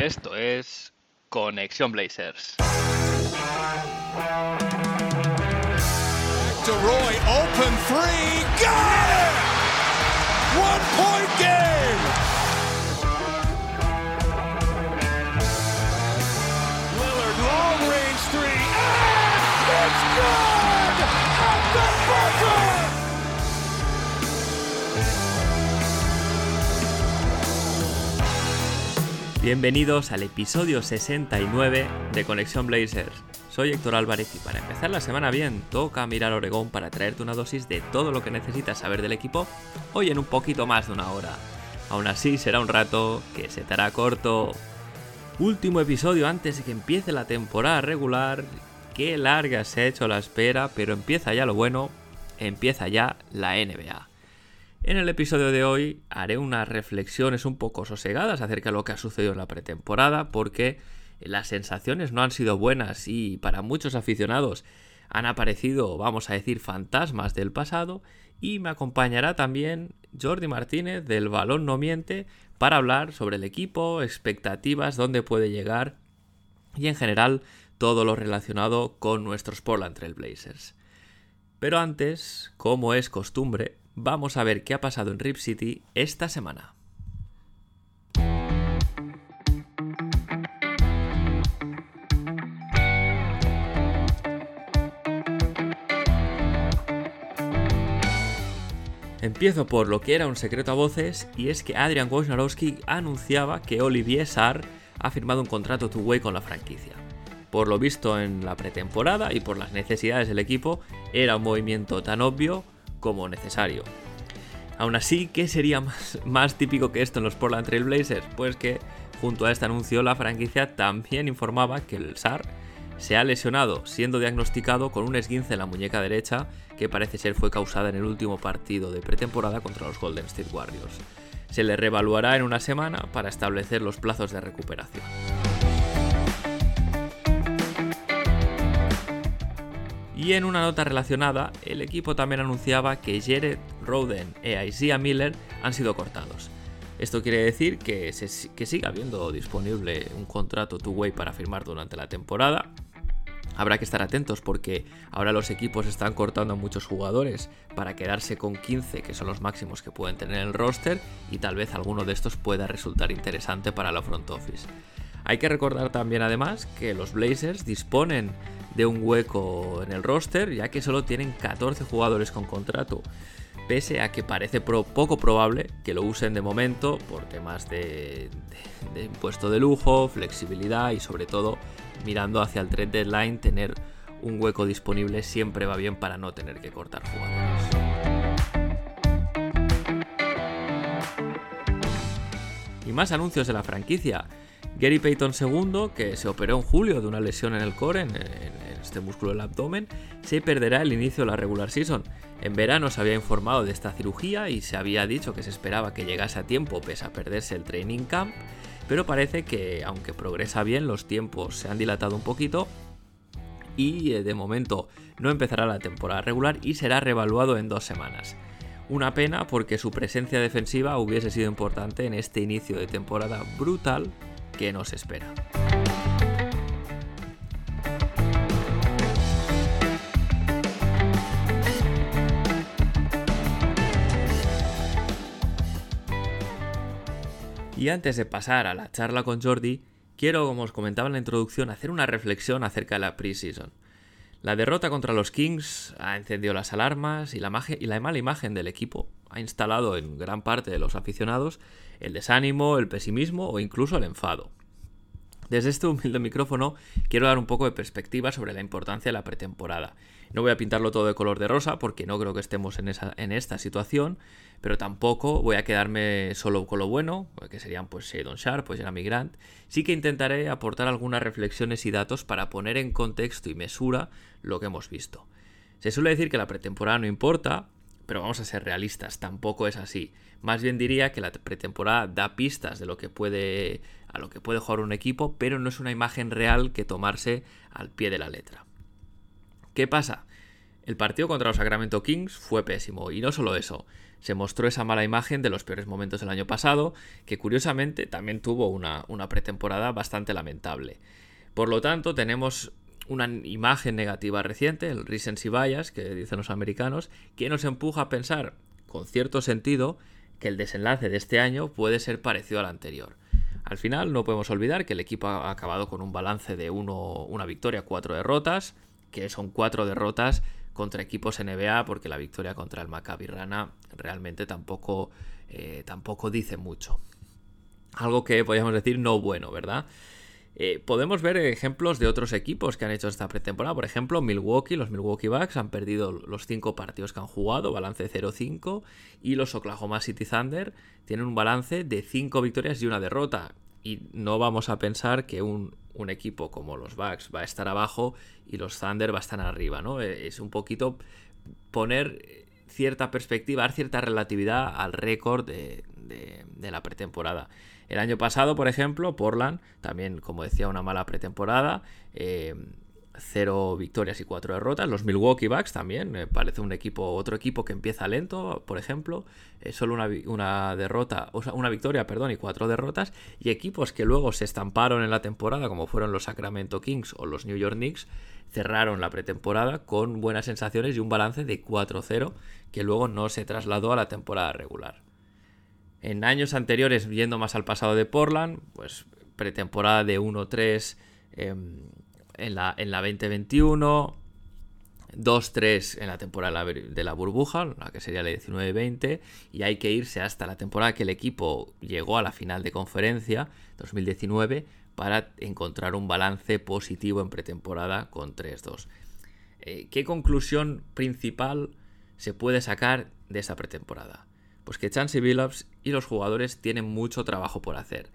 Esto es Conexión Blazers. To Roy, open three, got it! One point game! Lillard, long range three, and it's good! Bienvenidos al episodio 69 de Conexión Blazers. Soy Héctor Álvarez y para empezar la semana bien, toca mirar Oregón para traerte una dosis de todo lo que necesitas saber del equipo hoy en un poquito más de una hora. Aún así será un rato que se te hará corto. Último episodio antes de que empiece la temporada regular. Qué larga se ha hecho la espera, pero empieza ya lo bueno, empieza ya la NBA. En el episodio de hoy haré unas reflexiones un poco sosegadas acerca de lo que ha sucedido en la pretemporada, porque las sensaciones no han sido buenas y para muchos aficionados han aparecido, vamos a decir, fantasmas del pasado. Y me acompañará también Jordi Martínez del Balón No Miente para hablar sobre el equipo, expectativas, dónde puede llegar y en general todo lo relacionado con nuestros Portland Trail Blazers. Pero antes, como es costumbre, vamos a ver qué ha pasado en Rip City esta semana. Empiezo por lo que era un secreto a voces y es que Adrian Wojnarowski anunciaba que Olivier Sarr ha firmado un contrato two-way con la franquicia. Por lo visto en la pretemporada y por las necesidades del equipo, era un movimiento tan obvio como necesario. Aún así, ¿qué sería más, más típico que esto en los Portland Trail Blazers? Pues que junto a este anuncio la franquicia también informaba que el SAR se ha lesionado, siendo diagnosticado con un esguince en la muñeca derecha que parece ser fue causada en el último partido de pretemporada contra los Golden State Warriors. Se le reevaluará en una semana para establecer los plazos de recuperación. Y en una nota relacionada, el equipo también anunciaba que Jared Roden e Isaiah Miller han sido cortados. Esto quiere decir que, se, que habiendo disponible un contrato two-way para firmar durante la temporada. Habrá que estar atentos porque ahora los equipos están cortando a muchos jugadores para quedarse con 15, que son los máximos que pueden tener en el roster, y tal vez alguno de estos pueda resultar interesante para la front office. Hay que recordar también además que los Blazers disponen de un hueco en el roster, ya que solo tienen 14 jugadores con contrato, pese a que parece poco probable que lo usen de momento por temas de, de, impuesto de lujo, flexibilidad y sobre todo mirando hacia el trade deadline, tener un hueco disponible siempre va bien para no tener que cortar jugadores. Y más anuncios de la franquicia. Gary Payton II, que se operó en julio de una lesión en el core, en, este músculo del abdomen, se perderá el inicio de la regular season. En verano se había informado de esta cirugía y se había dicho que se esperaba que llegase a tiempo pese a perderse el training camp, pero parece que aunque progresa bien los tiempos se han dilatado un poquito y eh, de momento no empezará la temporada regular y será revaluado en dos semanas. Una pena porque su presencia defensiva hubiese sido importante en este inicio de temporada brutal que nos espera. Y antes de pasar a la charla con Jordi, quiero, como os comentaba en la introducción, hacer una reflexión acerca de la preseason. La derrota contra los Kings ha encendido las alarmas y la, y la mala imagen del equipo ha instalado en gran parte de los aficionados el desánimo, el pesimismo o incluso el enfado. Desde este humilde micrófono quiero dar un poco de perspectiva sobre la importancia de la pretemporada. No voy a pintarlo todo de color de rosa porque no creo que estemos en, esa, en esta situación, pero tampoco voy a quedarme solo con lo bueno, que serían pues Shadon Sharp, pues Jeremy Grant. Sí que intentaré aportar algunas reflexiones y datos para poner en contexto y mesura lo que hemos visto. Se suele decir que la pretemporada no importa, pero vamos a ser realistas, tampoco es así. Más bien diría que la pretemporada da pistas de lo que puede a lo que puede jugar un equipo, pero no es una imagen real que tomarse al pie de la letra. ¿Qué pasa? El partido contra los Sacramento Kings fue pésimo y no solo eso, se mostró esa mala imagen de los peores momentos del año pasado, que curiosamente también tuvo una, una pretemporada bastante lamentable. Por lo tanto, tenemos una imagen negativa reciente, el recency bias, que dicen los americanos, que nos empuja a pensar, con cierto sentido, que el desenlace de este año puede ser parecido al anterior. Al final, no podemos olvidar que el equipo ha acabado con un balance de uno, una victoria, cuatro derrotas, que son cuatro derrotas contra equipos NBA, porque la victoria contra el Maccabi Rana realmente tampoco, eh, tampoco dice mucho. Algo que podríamos decir no bueno, ¿verdad? Eh, podemos ver ejemplos de otros equipos que han hecho esta pretemporada. Por ejemplo, Milwaukee, los Milwaukee Bucks han perdido los cinco partidos que han jugado, balance 0-5. Y los Oklahoma City Thunder tienen un balance de 5 victorias y una derrota. Y no vamos a pensar que un, equipo como los Bucks va a estar abajo y los Thunder va a estar arriba, ¿no? Eh, es un poquito poner cierta perspectiva, dar cierta relatividad al récord de la pretemporada. El año pasado, por ejemplo, Portland, también, como decía, una mala pretemporada. Eh, cero victorias y cuatro derrotas. Los Milwaukee Bucks también, me parece un equipo, otro equipo que empieza lento, por ejemplo, eh, solo una, una, derrota, o sea, una victoria, perdón, y cuatro derrotas. Y equipos que luego se estamparon en la temporada, como fueron los Sacramento Kings o los New York Knicks, cerraron la pretemporada con buenas sensaciones y un balance de 4-0 que luego no se trasladó a la temporada regular. En años anteriores, yendo más al pasado de Portland, pues pretemporada de 1-3 em, en, la, en la 2021, 2-3 en la temporada de la burbuja, la que sería la 19-20, y hay que irse hasta la temporada que el equipo llegó a la final de conferencia, 2019, para encontrar un balance positivo en pretemporada con 3-2. Eh, ¿Qué conclusión principal se puede sacar de esa pretemporada? Pues que Chansey Billups y los jugadores tienen mucho trabajo por hacer.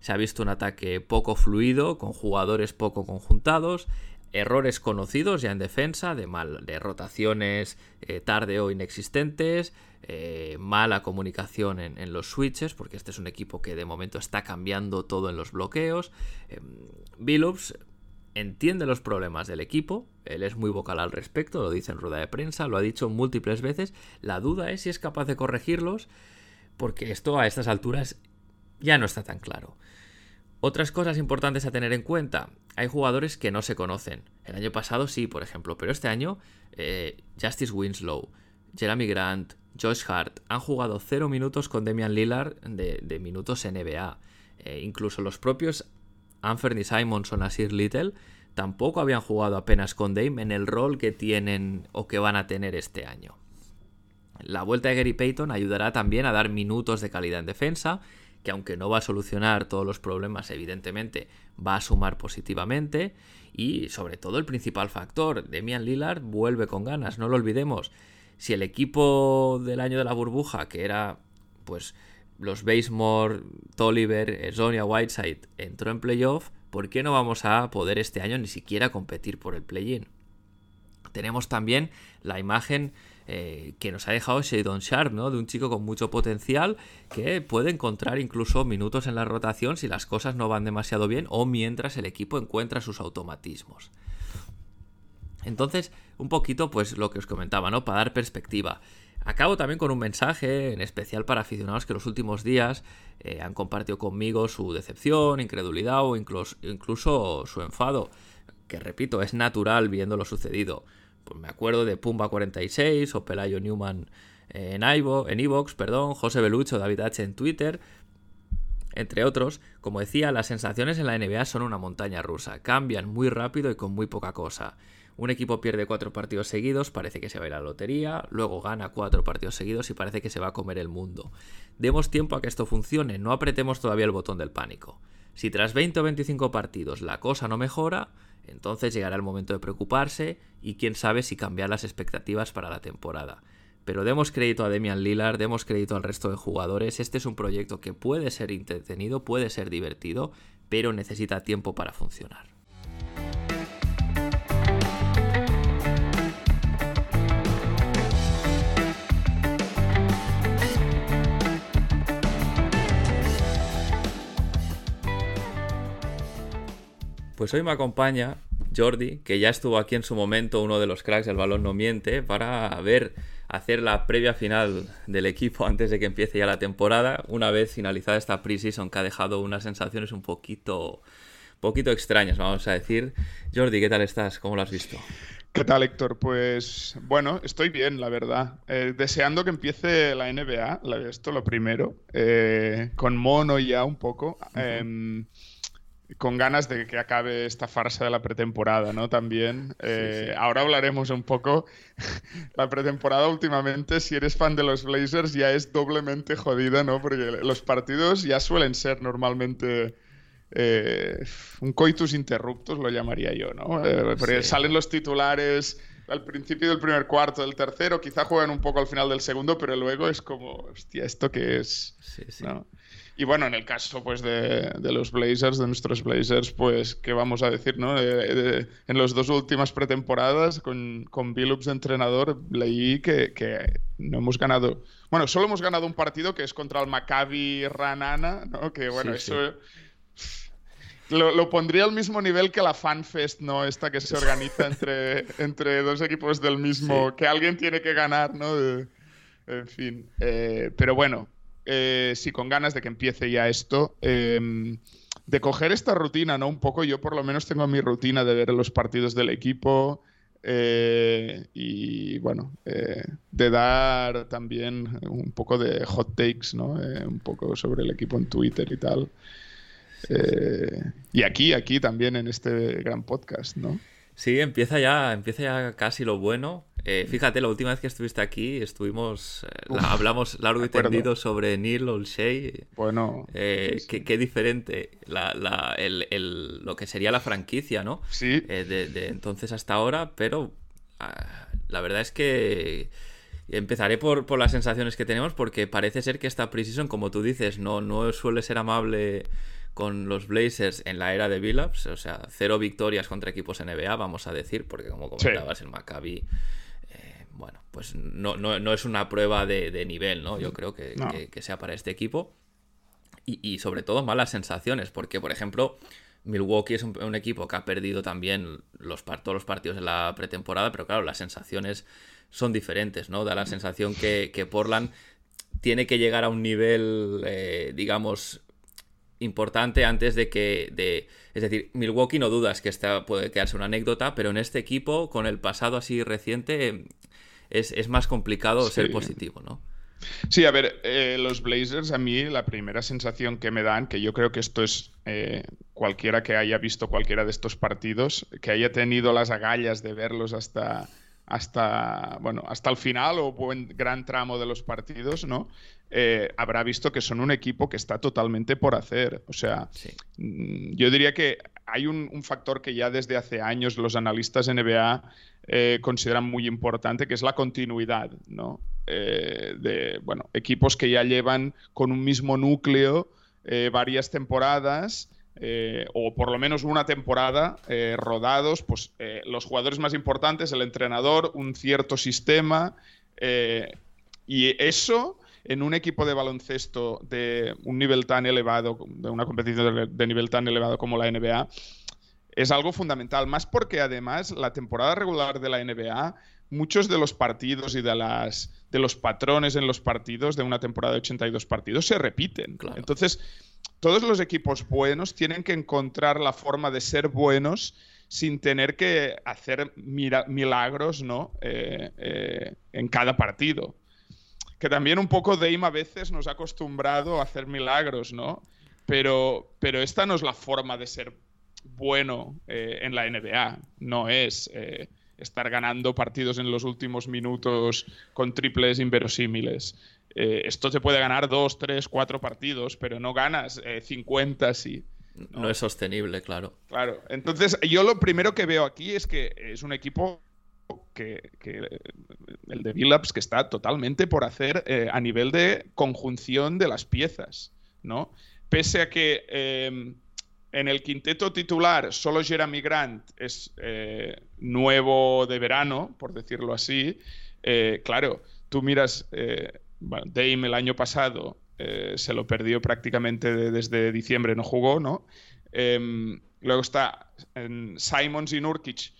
Se ha visto un ataque poco fluido, con jugadores poco conjuntados, errores conocidos ya en defensa, de, mal, de rotaciones eh, tarde o inexistentes, eh, mala comunicación en, los switches, porque este es un equipo que de momento está cambiando todo en los bloqueos. Eh, Billups entiende los problemas del equipo, él es muy vocal al respecto, lo dice en rueda de prensa, lo ha dicho múltiples veces, la duda es si es capaz de corregirlos, porque esto a estas alturas ya no está tan claro. Otras cosas importantes a tener en cuenta, hay jugadores que no se conocen. El año pasado sí, por ejemplo, pero este año eh, Justice Winslow, Jeremy Grant, Josh Hart han jugado cero minutos con Demian Lillard de, minutos NBA. Eh, incluso los propios Anthony Simons o Nasir Little tampoco habían jugado apenas con Dame en el rol que tienen o que van a tener este año. La vuelta de Gary Payton ayudará también a dar minutos de calidad en defensa, que aunque no va a solucionar todos los problemas, evidentemente va a sumar positivamente. Y sobre todo el principal factor, Demian Lillard vuelve con ganas, no lo olvidemos. Si el equipo del año de la burbuja, que era pues los Basemore, Tolliver, Sonia Whiteside entró en playoff, ¿por qué no vamos a poder este año ni siquiera competir por el play-in? Tenemos también la imagen eh, que nos ha dejado Shadon Sharp, ¿no? De un chico con mucho potencial que puede encontrar incluso minutos en la rotación si las cosas no van demasiado bien o mientras el equipo encuentra sus automatismos. Entonces, un poquito, pues lo que os comentaba, ¿no? Para dar perspectiva. Acabo también con un mensaje en especial para aficionados que los últimos días eh, han compartido conmigo su decepción, incredulidad o incluso, incluso su enfado, que repito, es natural viendo lo sucedido. Pues me acuerdo de Pumba46 o Pelayo Newman en Ivo, en Evox, perdón, José Belucho, David H en Twitter, entre otros. Como decía, las sensaciones en la NBA son una montaña rusa, cambian muy rápido y con muy poca cosa. Un equipo pierde cuatro partidos seguidos, parece que se va a ir a la lotería, luego gana cuatro partidos seguidos y parece que se va a comer el mundo. Demos tiempo a que esto funcione, no apretemos todavía el botón del pánico. Si tras 20 o 25 partidos la cosa no mejora, entonces llegará el momento de preocuparse y quién sabe si cambiar las expectativas para la temporada. Pero demos crédito a Demian Lillard, demos crédito al resto de jugadores. Este es un proyecto que puede ser entretenido, puede ser divertido, pero necesita tiempo para funcionar. Pues hoy me acompaña Jordi, que ya estuvo aquí en su momento, uno de los cracks del balón no miente, para ver hacer la previa final del equipo antes de que empiece ya la temporada, una vez finalizada esta preseason que ha dejado unas sensaciones un poquito, poquito extrañas, vamos a decir. Jordi, ¿qué tal estás? ¿Cómo lo has visto? ¿Qué tal, Héctor? Pues bueno, estoy bien, la verdad. Eh, deseando que empiece la NBA, esto lo primero, eh, con mono ya un poco, con ganas de que acabe esta farsa de la pretemporada, ¿no? También. Eh, ahora hablaremos un poco. la pretemporada últimamente, si eres fan de los Blazers, ya es doblemente jodida, ¿no? Porque los partidos ya suelen ser normalmente eh, un coitus interruptus lo llamaría yo, ¿no? Eh, porque salen los titulares al principio del primer cuarto, del tercero, quizá juegan un poco al final del segundo, pero luego es como, hostia, ¿esto qué es? Y bueno, en el caso pues de, los Blazers, de nuestros Blazers, pues, ¿qué vamos a decir, no? en las dos últimas pretemporadas, con, con Billups de entrenador, leí que, que, no hemos ganado... Bueno, solo hemos ganado un partido que es contra el Maccabi Ranana, ¿no? Que bueno, eso lo, pondría al mismo nivel que la FanFest, ¿no? Esta que se organiza entre, entre dos equipos del mismo, que alguien tiene que ganar, ¿no? en fin. Eh, pero bueno, eh, sí, con ganas de que empiece ya esto. Em, de coger esta rutina, ¿no? Un poco, yo por lo menos tengo mi rutina de ver los partidos del equipo. Eh, y bueno, de dar también un poco de hot takes, ¿no? un poco sobre el equipo en Twitter y tal. Eh, y aquí, aquí también en este gran podcast, ¿no? Sí, empieza ya, empieza ya casi lo bueno. Eh, fíjate, la última vez que estuviste aquí estuvimos, eh, hablamos largo y tendido sobre Neil Olshey. Bueno, Qué, diferente lo que sería la franquicia, ¿no? Sí. De, entonces hasta ahora, pero ah, la verdad es que empezaré por, por, las sensaciones que tenemos porque parece ser que esta Precision, como tú dices, no, no suele ser amable con los Blazers en la era de Billups, o sea, cero victorias contra equipos NBA, vamos a decir, porque como comentabas, el Maccabi, eh, bueno, pues no, no, es una prueba de, nivel, ¿no? Yo creo que, sea para este equipo. Y, sobre todo malas sensaciones, porque, por ejemplo, Milwaukee es un, equipo que ha perdido también los, todos los partidos de la pretemporada, pero claro, las sensaciones son diferentes, ¿no? Da la sensación que, Portland tiene que llegar a un nivel, eh, digamos, importante antes de que. De, es decir, Milwaukee no dudas que esta puede quedarse una anécdota, pero en este equipo, con el pasado así reciente, es, más complicado ser positivo, ¿no? Sí, a ver, eh, los Blazers a mí la primera sensación que me dan, que yo creo que esto es eh, cualquiera que haya visto cualquiera de estos partidos, que haya tenido las agallas de verlos hasta, hasta, bueno, hasta el final o buen gran tramo de los partidos, ¿no? Eh, habrá visto que son un equipo que está totalmente por hacer. O sea, mm, yo diría que hay un, factor que ya desde hace años los analistas NBA eh, consideran muy importante, que es la continuidad, ¿no? Eh, de, bueno, equipos que ya llevan con un mismo núcleo varias temporadas. O por lo menos una temporada rodados, pues los jugadores más importantes, el entrenador, un cierto sistema, y eso en un equipo de baloncesto de un nivel tan elevado, de una competición de nivel tan elevado como la NBA, es algo fundamental. Más porque además la temporada regular de la NBA, muchos de los partidos y de, las, de los patrones en los partidos de una temporada de 82 partidos se repiten. Entonces, todos los equipos buenos tienen que encontrar la forma de ser buenos sin tener que hacer milagros ¿no? Eh, eh, en cada partido que también un poco Dame a veces nos ha acostumbrado a hacer milagros, ¿no? Pero, pero esta no es la forma de ser bueno eh, en la NBA, no es estar ganando partidos en los últimos minutos con triples inverosímiles. Eh, esto te puede ganar dos, tres, cuatro partidos, pero no ganas 50 sí. ¿no? no es sostenible, claro. Claro. Entonces, yo lo primero que veo aquí es que es un equipo que, el de Billups que está totalmente por hacer eh, a nivel de conjunción de las piezas, ¿no? Pese a que em, en el quinteto titular solo Jeremy Grant es eh, nuevo de verano, por decirlo así, eh, claro, tú miras, Dame el año pasado se lo perdió prácticamente desde diciembre, no jugó, ¿no? Em, luego está Simons y Nurkic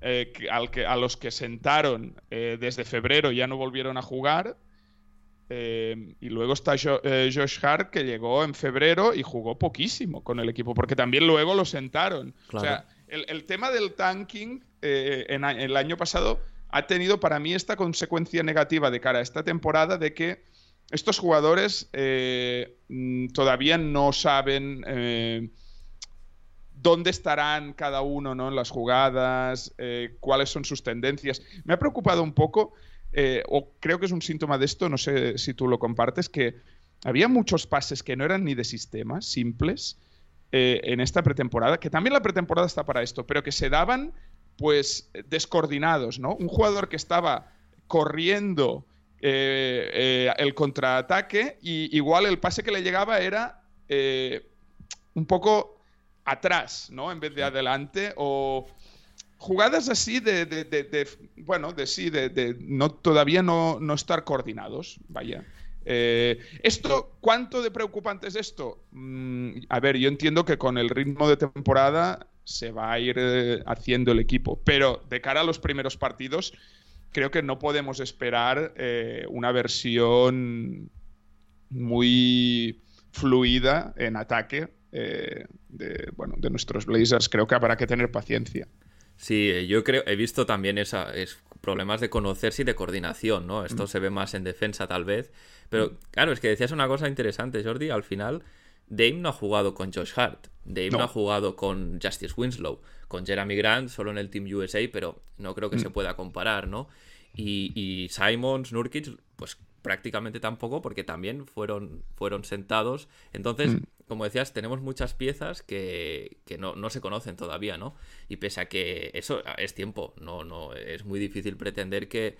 eh, al que, a los que sentaron desde febrero ya no volvieron a jugar. Y luego está Josh Hart, que llegó en febrero y jugó poquísimo con el equipo, porque también luego lo sentaron. O sea, el, tema del tanking en, el año pasado ha tenido para mí esta consecuencia negativa de cara a esta temporada de que estos jugadores eh, mm, todavía no saben eh, dónde estarán cada uno ¿no? en las jugadas, eh, cuáles son sus tendencias. Me ha preocupado un poco, o creo que es un síntoma de esto, no sé si tú lo compartes, que había muchos pases que no eran ni de sistema, simples, en esta pretemporada, que también la pretemporada está para esto, pero que se daban pues descoordinados, ¿no? Un jugador que estaba corriendo eh, eh, el contraataque y igual el pase que le llegaba era eh, un poco atrás, ¿no? En vez de adelante o jugadas así de, bueno, de sí, de, no, todavía no, no estar coordinados, vaya. esto, ¿cuánto de preocupante es esto? Mm, a ver, yo entiendo que con el ritmo de temporada se va a ir eh, haciendo el equipo. Pero de cara a los primeros partidos, creo que no podemos esperar eh, una versión muy fluida en ataque eh, de, bueno, de nuestros Blazers. Creo que habrá que tener paciencia. Sí, yo creo, he visto también esa, es, problemas de conocerse y de coordinación, ¿no? Esto mm. se ve más en defensa tal vez. Pero claro, es que decías una cosa interesante, Jordi, al final Dame no ha jugado con Josh Hart, Dame no. ha jugado con Justice Winslow, con Jeremy Grant solo en el Team USA, pero no creo que mm. se pueda comparar, ¿no? Y, y, Simons, Nurkic, pues prácticamente tampoco, porque también fueron, fueron sentados. Entonces, mm. Como decías, tenemos muchas piezas que, que no, no, se conocen todavía, ¿no? Y pese a que eso es tiempo, no, no, es muy difícil pretender que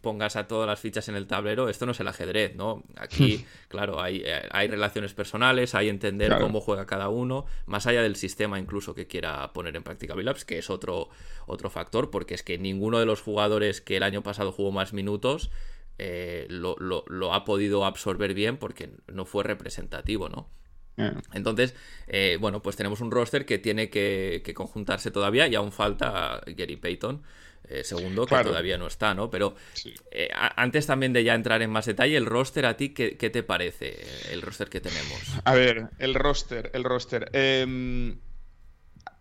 pongas a todas las fichas en el tablero, esto no es el ajedrez, ¿no? Aquí, claro, hay, eh, hay relaciones personales, hay entender cómo juega cada uno, más allá del sistema incluso que quiera poner en práctica Billups, que es otro, otro factor, porque es que ninguno de los jugadores que el año pasado jugó más minutos eh, lo, ha podido absorber bien porque no fue representativo, ¿no? Entonces, eh, bueno, pues tenemos un roster que tiene que, que, conjuntarse todavía y aún falta Gary Payton. Eh, segundo, que todavía no está, ¿no? Pero eh, antes también de ya entrar en más detalle, el roster a ti, ¿qué, te parece el roster que tenemos? A ver, el roster, el roster. Em,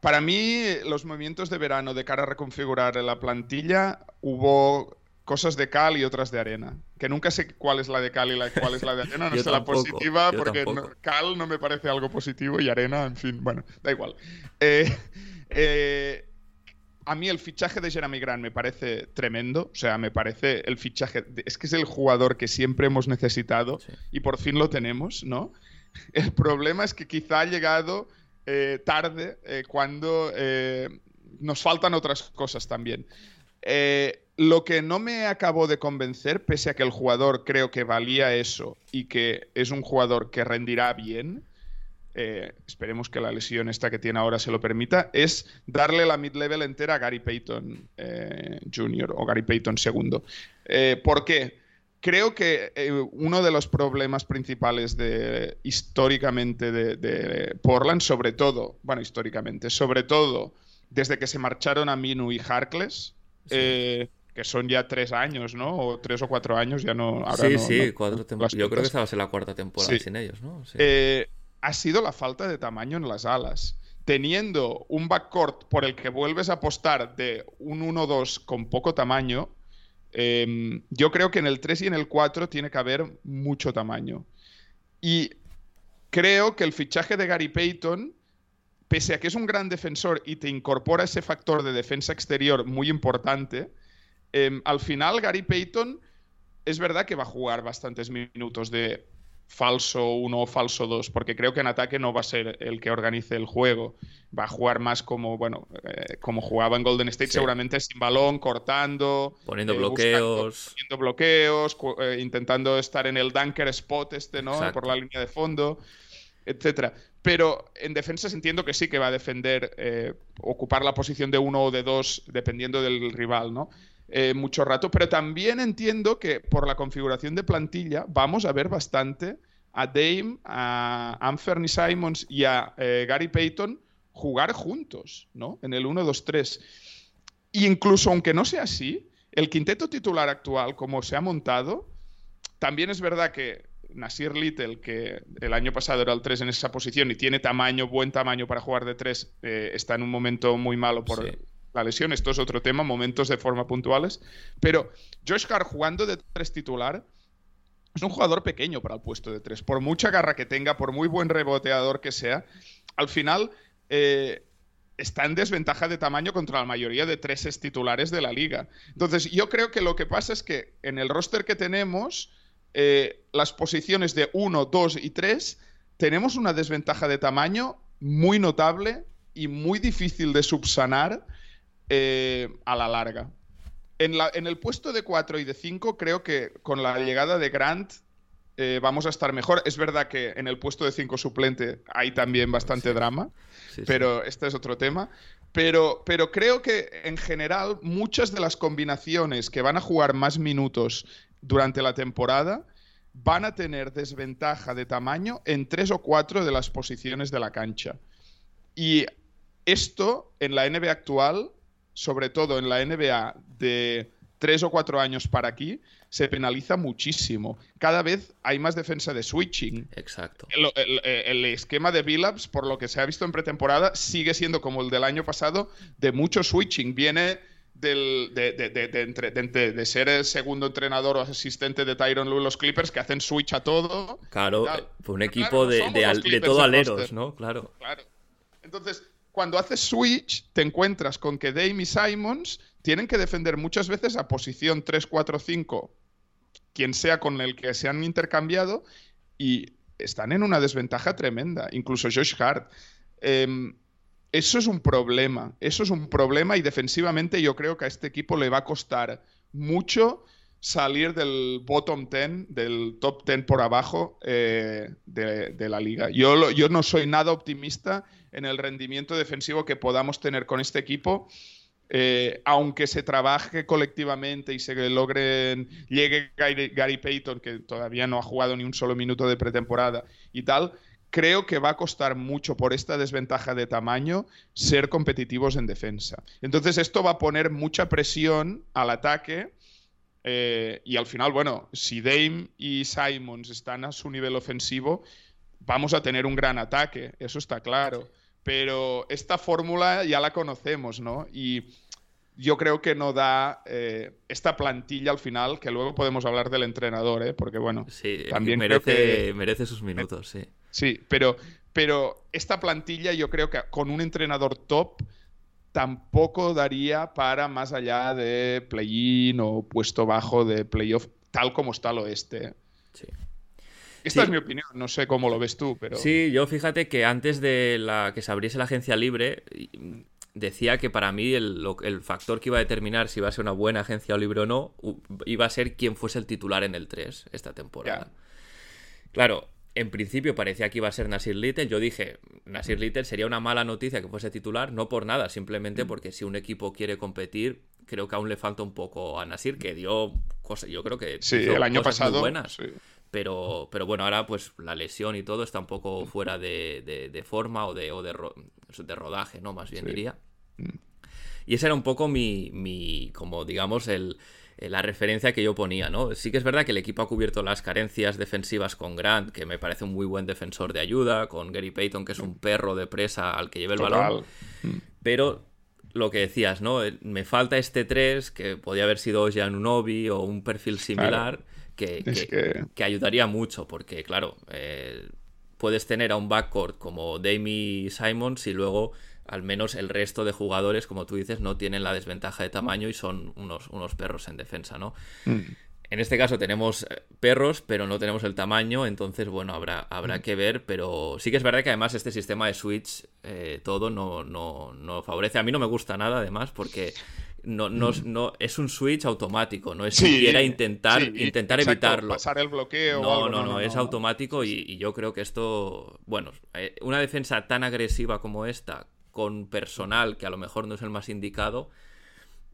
para mí, los movimientos de verano de cara a reconfigurar la plantilla, hubo cosas de cal y otras de arena. Que nunca sé cuál es la de cal y la, cuál es la de arena. No sé la positiva, porque cal no me parece algo positivo y arena, en fin, bueno, da igual. eh, eh a mí el fichaje de Jeremy Grant me parece tremendo. O sea, me parece el fichaje. es que es el jugador que siempre hemos necesitado y por fin lo tenemos, ¿no? El problema es que quizá ha llegado eh, tarde eh, cuando eh, nos faltan otras cosas también. Lo que no me acabó de convencer, pese a que el jugador creo que valía eso y que es un jugador que rendirá bien, eh, esperemos que la lesión esta que tiene ahora se lo permita, es darle la mid-level entera a Gary Payton eh, Jr. o Gary Payton II. Eh, ¿Por qué? Creo que uno de los problemas principales de históricamente de, Portland, sobre todo, bueno, históricamente, sobre todo desde que se marcharon a Minu y Harkless, que son ya tres años, ¿no? O tres o cuatro años, ya no. sí, sí, cuatro temporadas. Yo creo que estabas en la cuarta temporada sin ellos, ¿no? Sí ha sido la falta de tamaño en las alas. Teniendo un backcourt por el que vuelves a apostar de un 1-2 con poco tamaño, em, yo creo que en el 3 y en el 4 tiene que haber mucho tamaño. Y creo que el fichaje de Gary Payton, pese a que es un gran defensor y te incorpora ese factor de defensa exterior muy importante, em, al final Gary Payton es verdad que va a jugar bastantes minutos de falso 1 o falso 2, porque creo que en ataque no va a ser el que organice el juego. Va a jugar más como, bueno, eh, como jugaba en Golden State, seguramente sin balón, cortando, poniendo eh, bloqueos, poniendo bloqueos, eh, intentando estar en el dunker spot este, ¿no? Por la línea de fondo, etcétera. Pero en defensa entiendo que sí que va a defender, ocupar la posición de uno o de dos, dependiendo del rival, ¿no? Eh, mucho rato, pero también entiendo que por la configuración de plantilla vamos a ver bastante a Dame, a Anthony Simons y a eh, Gary Payton jugar juntos, ¿no? En el 1-2-3. incluso aunque no sea así, el quinteto titular actual, como se ha montado, también es verdad que Nasir Little, que el año pasado era el 3 en esa posición y tiene tamaño, buen tamaño para jugar de 3, eh, está en un momento muy malo por la lesión. Esto es otro tema, momentos de forma puntuales. Pero Josh Hart jugando de 3 titular es un jugador pequeño para el puesto de 3. Por mucha garra que tenga, por muy buen reboteador que sea, al final eh, está en desventaja de tamaño contra la mayoría de treses titulares de la liga. Entonces, yo creo que lo que pasa es que en el roster que tenemos eh, las posiciones de 1, 2 y 3, tenemos una desventaja de tamaño muy notable y muy difícil de subsanar eh, a la larga. En, la, en, el puesto de 4 y de 5 creo que con la llegada de Grant eh, vamos a estar mejor. Es verdad que en el puesto de 5 suplente hay también bastante drama, pero este es otro tema. Pero, pero creo que en general muchas de las combinaciones que van a jugar más minutos durante la temporada van a tener desventaja de tamaño en tres o cuatro de las posiciones de la cancha. Y esto en la NBA actual, sobre todo en la NBA de tres o cuatro años para aquí, se penaliza muchísimo. Cada vez hay más defensa de switching. Exacto. El, esquema de Billups, por lo que se ha visto en pretemporada, sigue siendo como el del año pasado, de mucho switching. Viene del, de, de, ser el segundo entrenador o asistente de Tyron Lue los Clippers que hacen switch a todo. Claro, fue un equipo de, todo aleros, ¿no? Claro. claro. Entonces, cuando haces switch, te encuentras con que Dame y Simons tienen que defender muchas veces a posición 3-4-5, quien sea con el que se han intercambiado, y están en una desventaja tremenda. Incluso Josh Hart. Em, eso es un problema, eso es un problema y defensivamente yo creo que a este equipo le va a costar mucho salir del bottom 10, del top 10 por abajo eh, de, la liga. Yo, yo no soy nada optimista en el rendimiento defensivo que podamos tener con este equipo. Eh, aunque se trabaje colectivamente y se logren, llegue Gary, Gary, Payton, que todavía no ha jugado ni un solo minuto de pretemporada y tal, creo que va a costar mucho por esta desventaja de tamaño ser competitivos en defensa. Entonces esto va a poner mucha presión al ataque eh, y al final, bueno, si Dame y Simons están a su nivel ofensivo, vamos a tener un gran ataque, eso está claro. Pero esta fórmula ya la conocemos, ¿no? Y yo creo que no da eh, esta plantilla al final, que luego podemos hablar del entrenador, ¿eh? porque bueno, sí, también merece, merece sus minutos, sí. Sí, pero, pero esta plantilla yo creo que con un entrenador top tampoco daría para más allá de play-in o puesto bajo de playoff, tal como está el oeste. Sí. Esta es mi opinión, no sé cómo lo ves tú, pero... Sí, yo fíjate que antes de la que se abriese la agencia libre, decía que para mí el, factor que iba a determinar si iba a ser una buena agencia libre o no, iba a ser quién fuese el titular en el 3 esta temporada. Claro, en principio parecía que iba a ser Nasir Little. Yo dije, Nasir Little sería una mala noticia que fuese titular, no por nada, simplemente mm. porque si un equipo quiere competir, creo que aún le falta un poco a Nasir, que dio cosas, yo creo que sí, el año pasado buenas. Pero, pero bueno, ahora pues la lesión y todo está un poco fuera de, forma o de, o de, de, rodaje, ¿no? Más bien diría. Mm. Y ese era un poco mi, mi como digamos, el, la referencia que yo ponía, ¿no? Sí que es verdad que el equipo ha cubierto las carencias defensivas con Grant, que me parece un muy buen defensor de ayuda, con Gary Payton, que es un perro de presa al que lleve el balón. Pero lo que decías, ¿no? Eh, me falta este 3, que podía haber sido Jan Unobi o un perfil similar, que, que, ayudaría mucho, porque, claro, eh, puedes tener a un backcourt como Damie Simons y luego al menos el resto de jugadores, como tú dices, no tienen la desventaja de tamaño y son unos, unos perros en defensa, ¿no? Mm. En este caso tenemos eh, perros, pero no tenemos el tamaño, entonces, bueno, habrá, habrá mm. que ver, pero sí que es verdad que además este sistema de switch, eh, todo no, no, favorece. A mí no me gusta nada, además, porque no, no, no, es un switch automático, no es siquiera intentar, intentar evitarlo. Pasar el bloqueo. No, no, no, es automático y, y, yo creo que esto, bueno, eh, una defensa tan agresiva como esta, con personal que a lo mejor no es el más indicado,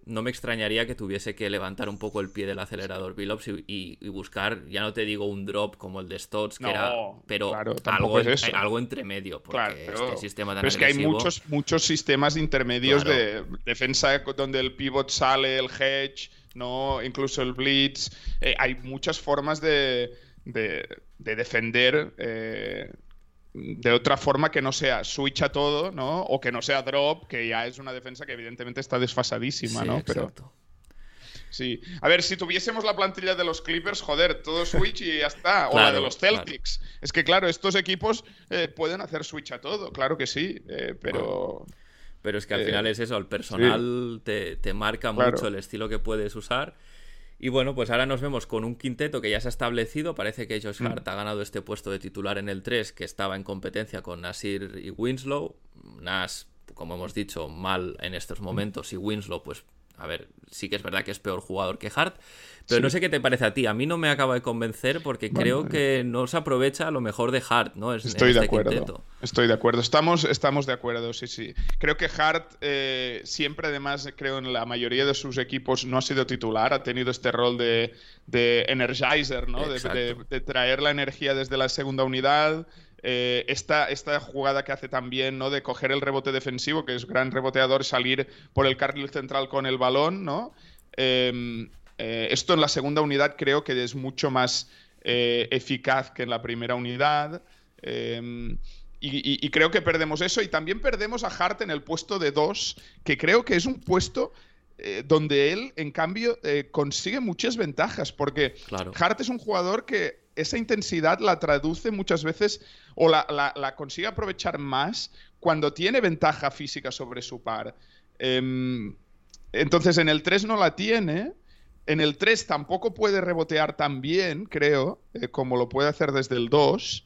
no me extrañaría que tuviese que levantar un poco el pie del acelerador Billups y, buscar, ya no te digo un drop como el de Stotts, que era, pero algo, algo entre medio, porque claro, pero, este sistema tan pero es que hay muchos, muchos sistemas intermedios de defensa donde el pivot sale, el hedge, no, incluso el blitz. Eh, hay muchas formas de, de, defender. Eh, de otra forma que no sea switch a todo, ¿no? O que no sea drop, que ya es una defensa que evidentemente está desfasadísima, ¿no? Pero... Sí. A ver, si tuviésemos la plantilla de los Clippers, joder, todo switch y ya está. O la de los Celtics. Es que, claro, estos equipos eh, pueden hacer switch a todo, claro que sí, eh, pero. Pero es que al final eh, es eso, el personal te, marca mucho el estilo que puedes usar. Y bueno, pues ahora nos vemos con un quinteto que ya se ha establecido. Parece que Josh Hart mm. ha ganado este puesto de titular en el 3, que estaba en competencia con Nasir y Winslow. Nas, como hemos dicho, mal en estos momentos. Y Winslow, pues a ver, sí que es verdad que es peor jugador que Hart, pero no sé qué te parece a ti. A mí no me acaba de convencer porque creo que no se aprovecha lo mejor de Hart, ¿no? Estoy de este acuerdo. Estoy de acuerdo. Estamos, estamos de acuerdo, sí, sí. Creo que Hart eh, siempre, además, creo en la mayoría de sus equipos no ha sido titular, ha tenido este rol de, energizer, ¿no? de traer la energía desde la segunda unidad. Eh, esta, jugada que hace también, ¿no? De coger el rebote defensivo, que es gran reboteador, salir por el carril central con el balón, ¿no? Em, eh, esto en la segunda unidad creo que es mucho más eh, eficaz que en la primera unidad. Em, y, creo que perdemos eso. Y también perdemos a Hart en el puesto de dos, que creo que es un puesto donde él, en cambio, consigue muchas ventajas. Porque Hart es un jugador que esa intensidad la traduce muchas veces o la, consigue aprovechar más cuando tiene ventaja física sobre su par. Em, entonces en el 3 no la tiene. En el 3 tampoco puede rebotear tan bien, creo, eh, como lo puede hacer desde el 2.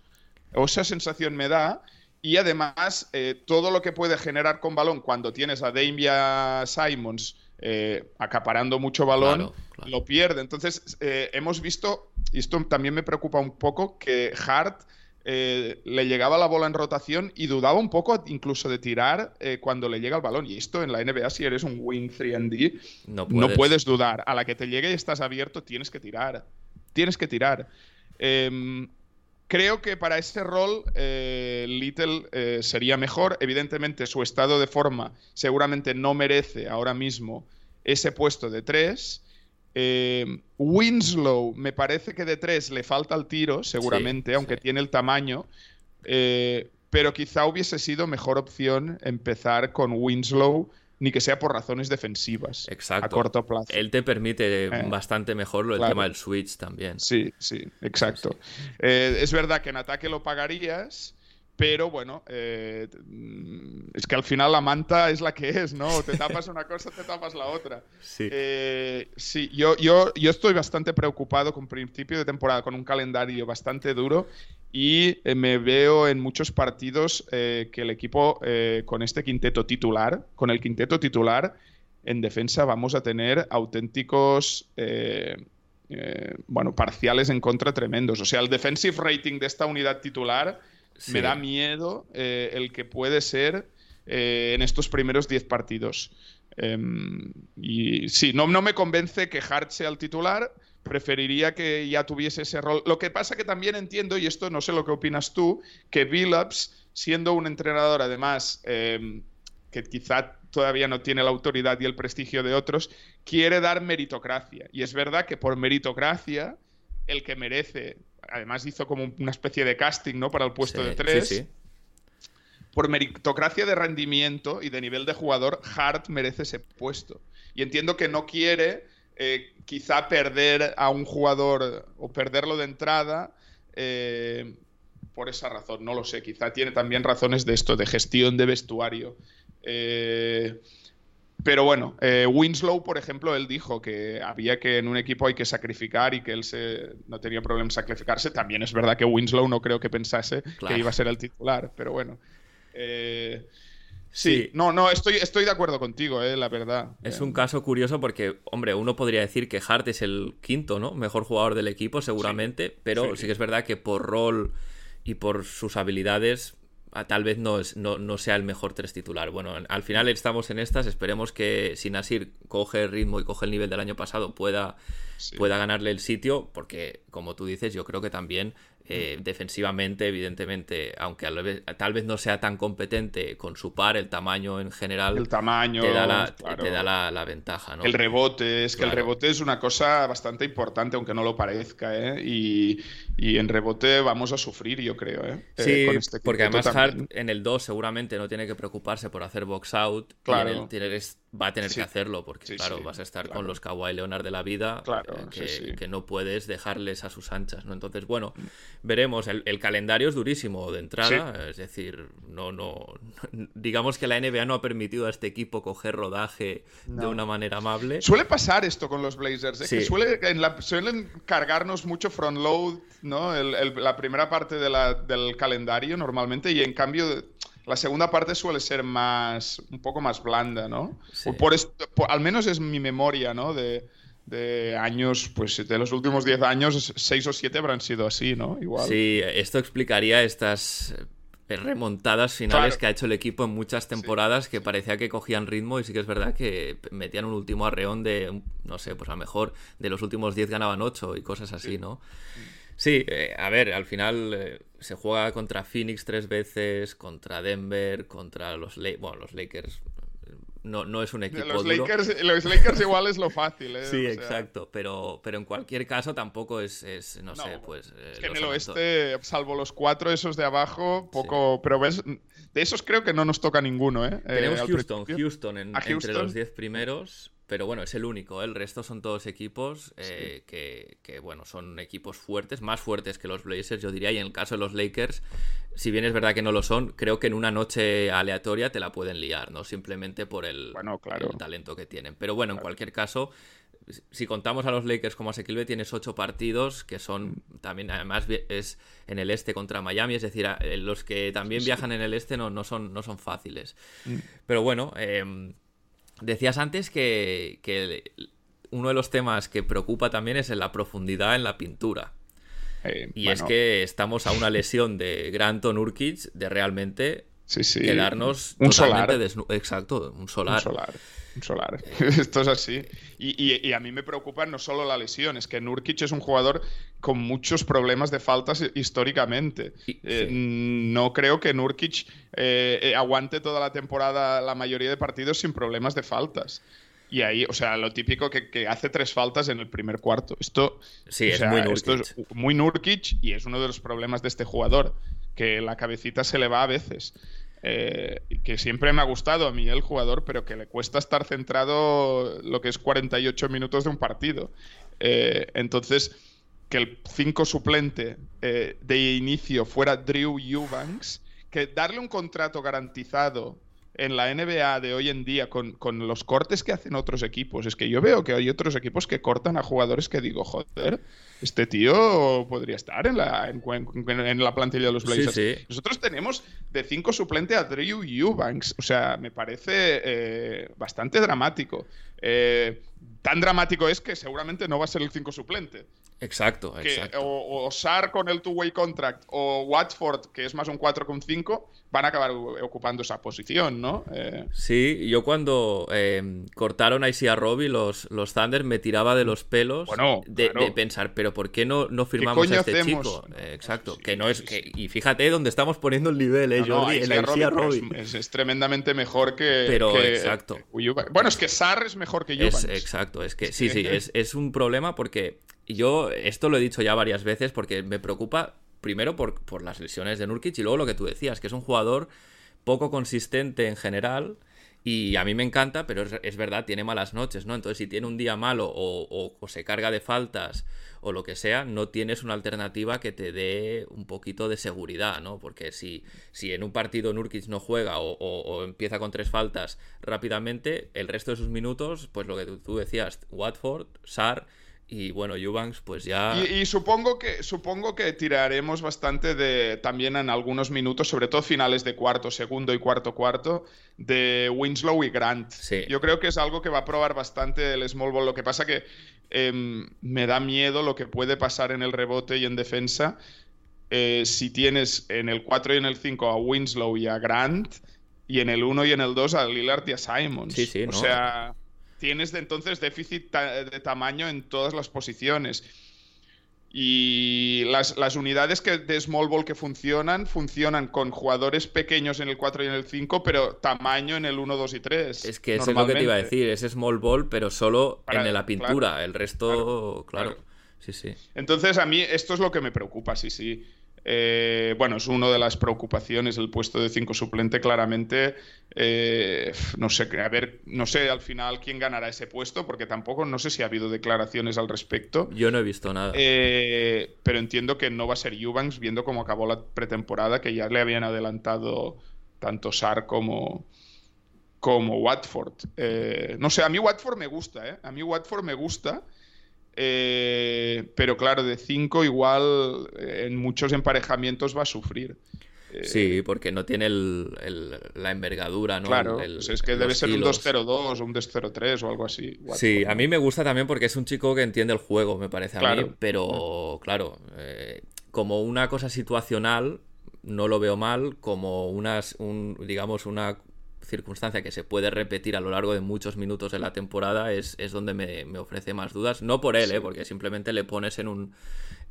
O esa sensación me da. Y además, eh, todo lo que puede generar con balón cuando tienes a Damia Simons eh, acaparando mucho balón, lo pierde. Entonces, eh, hemos visto, y esto también me preocupa un poco, que Hart eh, le llegaba la bola en rotación y dudaba un poco incluso de tirar cuando le llega el balón. Y esto en la NBA, si eres un wing 3D, no puedes. dudar. A la que te llegue y estás abierto, tienes que tirar. Tienes que tirar. Em, creo que para ese rol Little sería mejor. Evidentemente su estado de forma seguramente no merece ahora mismo ese puesto de tres. Eh, Winslow, me parece que de tres le falta el tiro, seguramente, aunque tiene el tamaño. Eh, pero quizá hubiese sido mejor opción empezar con Winslow, ni que sea por razones defensivas. Exacto. A corto plazo. Él te permite eh, bastante mejor el tema del switch también. Sí, sí, exacto. es verdad que en ataque lo pagarías pero bueno, eh, mm, es que al final la manta es la que es, ¿no? Te tapas una cosa, te tapas la otra. Sí. Eh, sí, yo, yo, yo estoy bastante preocupado con principio de temporada, con un calendario bastante duro y eh, me veo en muchos partidos que el equipo con este quinteto titular, con el quinteto titular, en defensa vamos a tener auténticos... bueno, parciales en contra tremendos. O sea, el defensive rating de esta unidad titular me da miedo eh, el que puede ser eh, en estos primeros 10 partidos. Em, y sí, no, no me convence que Hart sea el titular. Preferiría que ya tuviese ese rol. Lo que pasa que también entiendo, y esto no sé lo que opinas tú, que Billups, siendo un entrenador además em, que quizá todavía no tiene la autoridad y el prestigio de otros, quiere dar meritocracia. Y es verdad que por meritocracia, el que merece además hizo como una especie de casting, ¿no? Para el puesto de tres. Por meritocracia de rendimiento y de nivel de jugador, Hart merece ese puesto. Y entiendo que no quiere eh, quizá perder a un jugador o perderlo de entrada eh, por esa razón. No lo sé, quizá tiene también razones de esto, de gestión de vestuario. Eh, pero bueno, eh, Winslow, por ejemplo, él dijo que había que en un equipo hay que sacrificar y que él se, no tenía problema en sacrificarse. También es verdad que Winslow no creo que pensase que iba a ser el titular, pero bueno. Eh, sí, no, no, estoy, estoy de acuerdo contigo, eh, la verdad. Es un caso curioso porque, hombre, uno podría decir que Hart es el quinto, ¿no? Mejor jugador del equipo, seguramente, pero sí. que es verdad que por rol y por sus habilidades tal vez no, es, no, no, sea el mejor tres titular. Bueno, al final estamos en estas, esperemos que si Nasir coge el ritmo y coge el nivel del año pasado pueda, pueda ganarle el sitio, porque como tú dices, yo creo que también eh, defensivamente, evidentemente, aunque tal vez no sea tan competente con su par, el tamaño en general el tamaño, te da la, te da la, ventaja. ¿no? El rebote, es que el rebote es una cosa bastante importante, aunque no lo parezca, ¿eh? y, y, en rebote vamos a sufrir, yo creo. ¿eh? eh sí, este porque además Hart en el 2 seguramente no tiene que preocuparse por hacer box out, claro. Va a tener que hacerlo, porque claro, vas a estar con los Kawhi Leonard de la vida, que, que, no puedes dejarles a sus anchas, ¿no? Entonces, bueno, veremos. El, calendario es durísimo de entrada, es decir, no, no, digamos que la NBA no ha permitido a este equipo coger rodaje de una manera amable. Suele pasar esto con los Blazers, ¿eh? que suele, suelen cargarnos mucho front load, ¿no? la primera parte del calendario normalmente y en cambio la segunda parte suele ser más un poco más blanda, ¿no? Por esto, al menos es mi memoria, ¿no? De, de años, pues de los últimos 10 años, 6 o 7 habrán sido así, ¿no? Igual. Sí, esto explicaría estas eh, remontadas finales que ha hecho el equipo en muchas temporadas que parecía que cogían ritmo y sí que es verdad que metían un último arreón de, no sé, pues a lo mejor de los últimos 10 ganaban 8 y cosas así, ¿no? Sí, eh, a ver, al final eh, se juega contra Phoenix tres veces, contra Denver, contra los, bueno, los Lakers no, no es un equipo los duro. Lakers, los Lakers igual es lo fácil, ¿eh? Sí, exacto, pero, pero en cualquier caso tampoco es, no, sé, pues... Eh, es que en el oeste, salvo los cuatro esos de abajo, poco... Pero ves, de esos creo que no nos toca ninguno, ¿eh? Tenemos eh, Houston, Houston, en, entre los diez primeros, pero bueno, es el único. ¿eh? El resto son todos equipos eh, que, bueno, son equipos fuertes, más fuertes que los Blazers, yo diría. Y en el caso de los Lakers, si bien es verdad que no lo son, creo que en una noche aleatoria te la pueden liar, ¿no? Simplemente por el, talento que tienen. Pero bueno, en cualquier caso, si contamos a los Lakers como asequible, tienes ocho partidos que son también, además, es en el este contra Miami, es decir, los que también viajan en el este no, no, son, no son fáciles. Mm. Pero bueno, eh, Decías antes que, uno de los temas que preocupa también es en la profundidad en la pintura. Eh, y es que estamos a una lesión de Granton Urkic de realmente quedarnos un solar. Exacto, un solar. Un solar. Un solar. Esto es así. Y, a mí me preocupa no solo la lesión, es que Nurkic es un jugador con muchos problemas de faltas históricamente. Eh, no creo que Nurkic eh, eh, aguante toda la temporada la mayoría de partidos sin problemas de faltas. Y ahí, o sea, lo típico que, hace tres faltas en el primer cuarto. Esto, sí, es, muy Nurkic. es muy Nurkic y es uno de los problemas de este jugador, que la cabecita se le va a veces. Eh, que siempre me ha gustado a mí el jugador, pero que le cuesta estar centrado lo que es 48 minutos de un partido. Eh, entonces, que el 5 suplente eh, de inicio fuera Drew Eubanks, que darle un contrato garantizado en la NBA de hoy en día con, con, los cortes que hacen otros equipos. Es que yo veo que hay otros equipos que cortan a jugadores que digo, joder, este tío podría estar en la, en, la plantilla de los Blazers. Nosotros tenemos de cinco suplente a Drew Eubanks. O sea, me parece eh, bastante dramático. Eh, tan dramático es que seguramente no va a ser el 5 suplente. Exacto, exacto. O, o, Sar con el two-way contract o Watford, que es más un 4 con 5, van a acabar ocupando esa posición, ¿no? Eh... Sí, yo cuando eh, cortaron a Isia Robbie, los, los Thunder, me tiraba de los pelos de, pensar, pero ¿por qué no, no firmamos a este chico? Eh, exacto, que no es. Que, y fíjate dónde estamos poniendo el nivel, ¿eh, Jordi? Isia Robbie. Es, tremendamente mejor que. Pero, exacto. bueno, es que Sar es mejor que Eubanks. exacto, es que sí, sí, es, es un problema porque yo esto lo he dicho ya varias veces porque me preocupa primero por, por las lesiones de Nurkic y luego lo que tú decías, que es un jugador poco consistente en general. Y a mí me encanta, pero es, verdad, tiene malas noches, ¿no? Entonces, si tiene un día malo o, se carga de faltas o lo que sea, no tienes una alternativa que te dé un poquito de seguridad, ¿no? Porque si, si en un partido Nurkic no juega o, o, empieza con tres faltas rápidamente, el resto de sus minutos, pues lo que tú decías, Watford, Sar y bueno, Eubanks, pues ya. Y, supongo que supongo que tiraremos bastante de también en algunos minutos, sobre todo finales de cuarto, segundo y cuarto cuarto, de Winslow y Grant. Sí. Yo creo que es algo que va a probar bastante el small ball. Lo que pasa que em, me da miedo lo que puede pasar en el rebote y en defensa eh, si tienes en el 4 y en el 5 a Winslow y a Grant, y en el 1 y en el 2 a Lillard y a Simons. Sí, sí, o sea, tienes entonces déficit de tamaño en todas las posiciones. Y las, las, unidades que, de small ball que funcionan, funcionan con jugadores pequeños en el 4 y en el 5, pero tamaño en el 1, 2 y 3. Es que eso es lo que te iba a decir, es small ball, pero solo en la pintura. el resto, claro, claro. Sí, sí. Entonces, a mí esto es lo que me preocupa, sí, sí. Eh, bueno, es una de las preocupaciones el puesto de 5 suplente, claramente. Eh, no sé, a ver, no sé al final quién ganará ese puesto, porque tampoco no sé si ha habido declaraciones al respecto. Yo no he visto nada. Eh, pero entiendo que no va a ser Eubanks, viendo cómo acabó la pretemporada, que ya le habían adelantado tanto Sar como, como Watford. no sé, a mí Watford me gusta, ¿eh? A mí Watford me gusta. Eh, pero claro, de 5 igual eh, en muchos emparejamientos va a sufrir. Eh, sí, porque no tiene la envergadura, ¿no? Claro, es que debe ser un 2-0-2 o un 2-0-3 o algo así. Sí, a mí me gusta también porque es un chico que entiende el juego, me parece a mí, pero claro, como una cosa situacional no lo veo mal, como unas, un, digamos, una circunstancia que se puede repetir a lo largo de muchos minutos de la temporada es, donde me, ofrece más dudas. No por él, ¿eh? porque simplemente le pones en, un,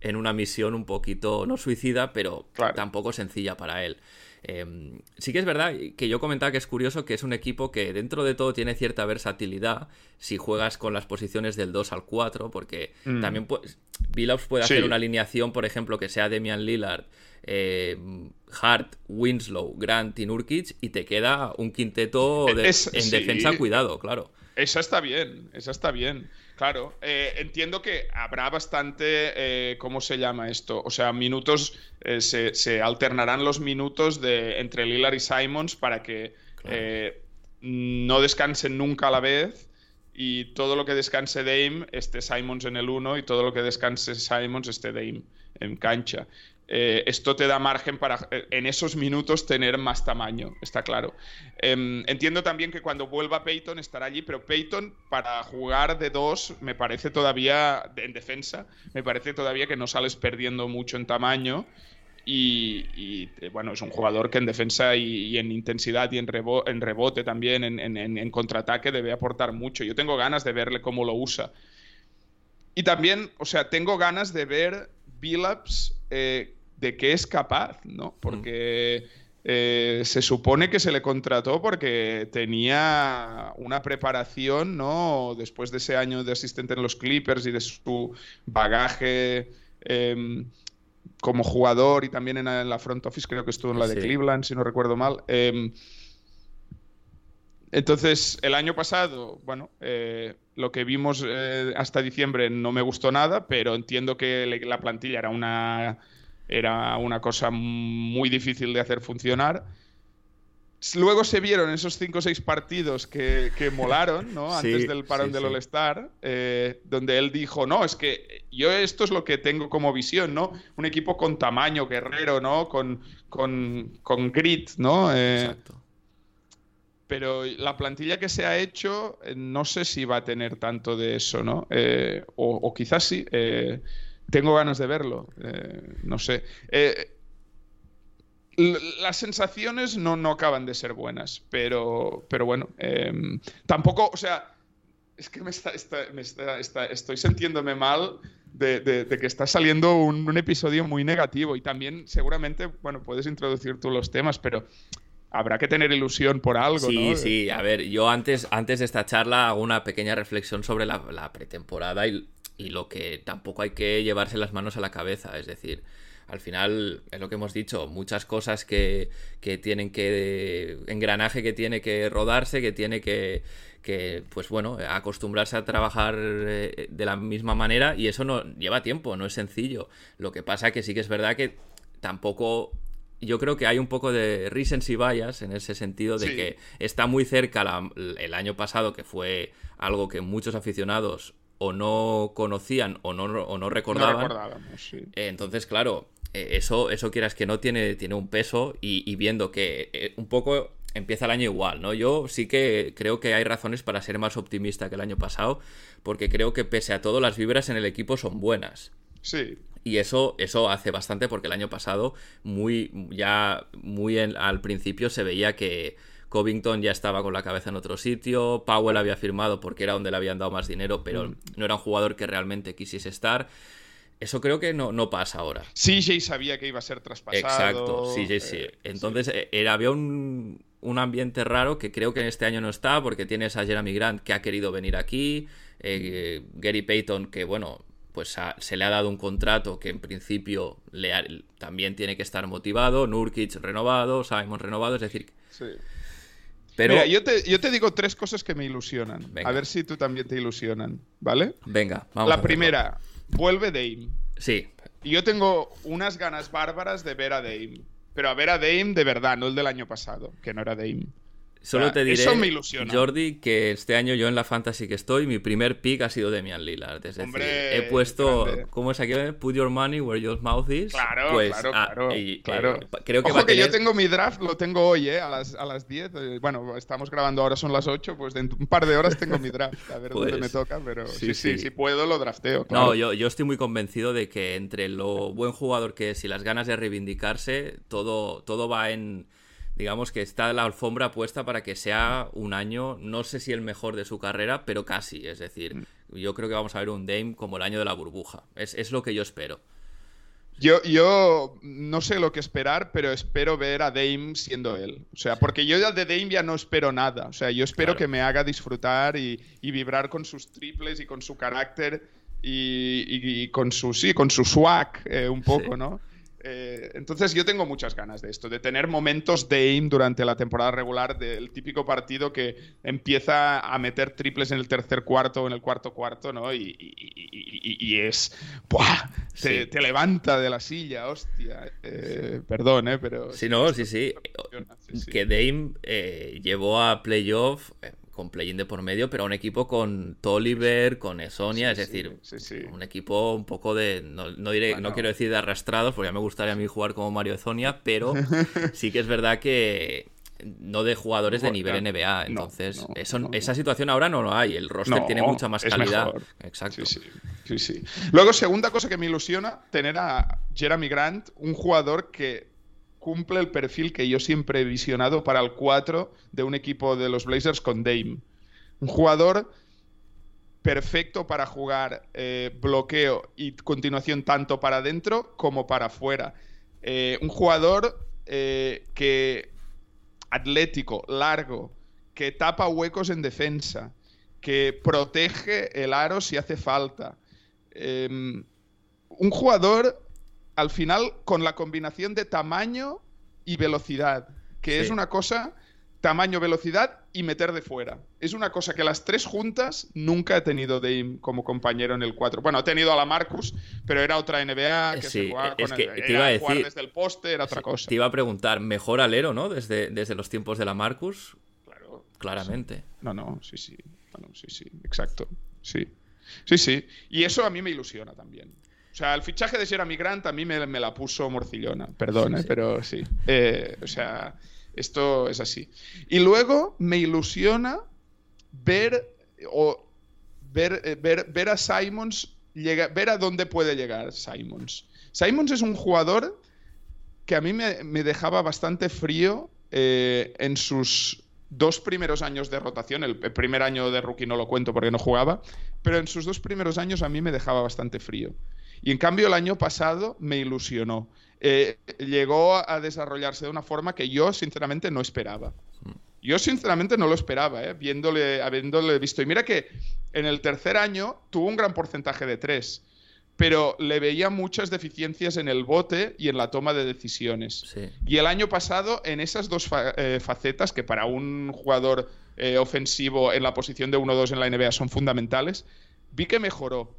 en una misión un poquito, no suicida, pero tampoco sencilla para él. Em, sí que es verdad que yo comentaba que es curioso que es un equipo que dentro de todo tiene cierta versatilidad si juegas con las posiciones del 2 al 4, porque mm. también pues, Billups puede hacer una alineación, por ejemplo, que sea Demian Lillard, eh, Hart, Winslow, Grant y Nurkic y te queda un quinteto en defensa cuidado, claro. Esa está bien, esa está bien. Claro, eh, entiendo que habrá bastante, eh, ¿cómo se llama esto? O sea, minutos, eh, se, alternarán los minutos de, entre Lillard y Simons para que no descansen nunca a la vez y todo lo que descanse Dame esté Simons en el 1 y todo lo que descanse Simons esté Dame en cancha. Eh, esto te da margen para eh, en esos minutos tener más tamaño, está claro. Em, entiendo también que cuando vuelva Peyton estará allí, pero Peyton para jugar de dos me parece todavía, en defensa, me parece todavía que no sales perdiendo mucho en tamaño. Y, eh, bueno, es un jugador que en defensa y, en intensidad y en, en rebote también, en, contraataque, debe aportar mucho. Yo tengo ganas de verle cómo lo usa. Y también, o sea, tengo ganas de ver Billups de qué es capaz, ¿no? Porque eh, se supone que se le contrató porque tenía una preparación, ¿no? Después de ese año de asistente en los Clippers y de su bagaje em, como jugador y también en, la front office, creo que estuvo en la de Cleveland, si no recuerdo mal. Em, entonces, el año pasado, bueno, eh, lo que vimos eh, hasta diciembre no me gustó nada, pero entiendo que la plantilla era una era una cosa muy difícil de hacer funcionar. Luego se vieron esos cinco o seis partidos que, molaron, ¿no? Antes del parón del All-Star, eh, donde él dijo, no, es que yo esto es lo que tengo como visión, ¿no? Un equipo con tamaño, guerrero, ¿no? Con, con, grit, ¿no? Eh, Exacto. Pero la plantilla que se ha hecho, eh, no sé si va a tener tanto de eso, ¿no? o, o, quizás sí. Tengo ganas de verlo. Eh, no sé. Eh, las sensaciones no, no acaban de ser buenas, pero, pero bueno, em, tampoco, o sea, es que me está, estoy sintiéndome mal de, que está saliendo un, episodio muy negativo y también seguramente, bueno, puedes introducir tú los temas, pero habrá que tener ilusión por algo. Sí, sí, a ver, yo antes, antes de esta charla hago una pequeña reflexión sobre la, la pretemporada y y lo que tampoco hay que llevarse las manos a la cabeza, es decir, al final es lo que hemos dicho, muchas cosas que, que tienen que, engranaje que tiene que rodarse, que tiene que, que, pues bueno, acostumbrarse a trabajar eh, de la misma manera y eso no lleva tiempo, no es sencillo. Lo que pasa que sí que es verdad que tampoco yo creo que hay un poco de recency bias en ese sentido de que está muy cerca el año pasado, que fue algo que muchos aficionados o no conocían o no, o no recordaban. Eh, entonces, claro, eh, eso, eso quieras que no tiene, tiene un peso y, viendo que eh, un poco empieza el año igual, ¿no? Yo sí que creo que hay razones para ser más optimista que el año pasado, porque creo que pese a todo las vibras en el equipo son buenas. Sí. Y eso, eso hace bastante porque el año pasado, muy, ya muy al principio se veía que Covington ya estaba con la cabeza en otro sitio, Powell había firmado porque era donde le habían dado más dinero, pero no era un jugador que realmente quisiese estar. Eso creo que no, no pasa ahora. CJ sabía que iba a ser traspasado. Exacto, CJ sí. Eh, Entonces eh, Era, había un, un, ambiente raro que creo que en este año no está porque tienes a Jeremy Grant que ha querido venir aquí, eh, Gary Payton que bueno, pues se le ha dado un contrato que en principio le también tiene que estar motivado, Nurkic renovado, Simon renovado, es decir... Sí. Pero... Mira, yo te, yo te, digo tres cosas que me ilusionan. A ver si tú también te ilusionan, ¿vale? Venga, vamos. La primera, vuelve Dame. Sí. Yo tengo unas ganas bárbaras de ver a Dame. Pero a ver a Dame de verdad, no el del año pasado, que no era Dame. Solo te diré, Jordi, que este año yo en la fantasy que estoy, mi primer pick ha sido Demian Lillard. Es decir, he puesto, ¿cómo es aquí? Put your money where your mouth is. Claro, pues, claro, ah, claro. Eh, creo que, Ojo que yo tengo mi draft, lo tengo hoy, ¿eh? A las, a las 10. Eh, bueno, estamos grabando ahora, son las 8, pues dentro un par de horas tengo mi draft. A ver dónde me pues, toca, pero sí, sí, si puedo lo drafteo. No, yo, yo estoy muy convencido de que entre lo buen jugador que es y las ganas de reivindicarse, todo, todo va en digamos que está la alfombra puesta para que sea un año, no sé si el mejor de su carrera, pero casi. Es decir, mm. yo creo que vamos a ver un Dame como el año de la burbuja. Es, lo que yo espero. Yo, yo no sé lo que esperar, pero espero ver a Dame siendo él. O sea, porque yo de Dame ya no espero nada. O sea, yo espero que me haga disfrutar y, vibrar con sus triples y con su carácter y, con su sí, con su swag eh, un poco, ¿no? Eh, entonces yo tengo muchas ganas de esto, de tener momentos de aim durante la temporada regular, del típico partido que empieza a meter triples en el tercer cuarto o en el cuarto cuarto, ¿no? Y, es... ¡buah! Te, levanta de la silla, hostia. Eh, perdón, ¿eh? Pero... Sí, no, sí, sí. Que Dame eh, llevó a playoff con play-in de por medio, pero un equipo con Tolliver, con Esonia, es decir, un equipo un poco de, no, diré, no quiero decir de arrastrados, porque ya me gustaría a mí jugar como Mario Esonia, pero sí que es verdad que no de jugadores de nivel NBA. Entonces, eso, esa situación ahora no lo hay. El roster tiene mucha más calidad. Exacto. Sí, sí. Luego, segunda cosa que me ilusiona, tener a Jeremy Grant, un jugador que cumple el perfil que yo siempre he visionado para el 4 de un equipo de los Blazers con Dame. Un jugador perfecto para jugar eh, bloqueo y continuación tanto para adentro como para afuera. Eh, un jugador eh, que atlético, largo, que tapa huecos en defensa, que protege el aro si hace falta. Em, un jugador al final con la combinación de tamaño y velocidad, que es una cosa, tamaño, velocidad y meter de fuera. Es una cosa que las tres juntas nunca he tenido Dame como compañero en el 4. Bueno, he tenido a la Marcus, pero era otra NBA que se jugaba con que te iba a decir, desde el poste, era otra cosa. Te iba a preguntar, mejor alero, ¿no? Desde, desde los tiempos de la Marcus. Claro. Claramente. No, no, sí, sí. Bueno, sí, sí, exacto. Sí. Sí, sí. Y eso a mí me ilusiona también. O sea, el fichaje de Jeremy Grant a mí me, la puso morcillona, perdón, ¿eh? pero sí. Eh, o sea, esto es así. Y luego me ilusiona ver o ver, eh, ver, ver a Simons, ver a dónde puede llegar Simons. Simons es un jugador que a mí me, me dejaba bastante frío en sus dos primeros años de rotación. El, el, primer año de rookie no lo cuento porque no jugaba, pero en sus dos primeros años a mí me dejaba bastante frío. Y en cambio el año pasado me ilusionó. Eh, llegó a desarrollarse de una forma que yo sinceramente no esperaba. Yo sinceramente no lo esperaba, ¿eh? Viéndole, habiéndole visto. Y mira que en el tercer año tuvo un gran porcentaje de tres, pero le veía muchas deficiencias en el bote y en la toma de decisiones. Y el año pasado, en esas dos eh, facetas, que para un jugador eh, ofensivo en la posición de 1-2 en la NBA son fundamentales, vi que mejoró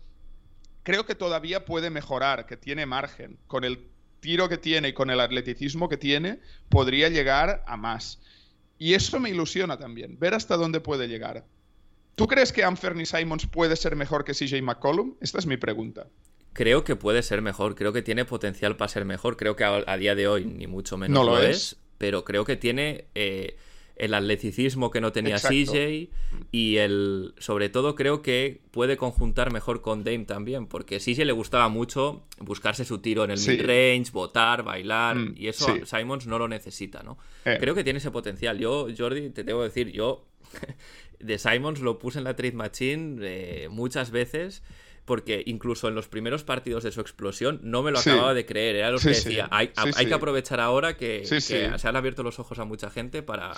creo que todavía puede mejorar, que tiene margen. Con el tiro que tiene y con el atleticismo que tiene, podría llegar a más. Y eso me ilusiona también, ver hasta dónde puede llegar. ¿Tú crees que Anthony Simons puede ser mejor que CJ McCollum? Esta es mi pregunta. Creo que puede ser mejor, creo que tiene potencial para ser mejor. Creo que a, día de hoy ni mucho menos no lo, es. pero creo que tiene... Eh, el atleticismo que no tenía CJ y el sobre todo creo que puede conjuntar mejor con Dame también, porque CJ le gustaba mucho buscarse su tiro en el mid-range, botar, bailar, mm, y eso Simons no lo necesita, ¿no? Eh. Creo que tiene ese potencial. Yo, Jordi, te tengo que decir, yo de Simons lo puse en la trade machine eh, muchas veces porque incluso en los primeros partidos de su explosión no me lo acababa de creer. Era lo que decía, hay, que aprovechar ahora que, se han abierto los ojos a mucha gente para,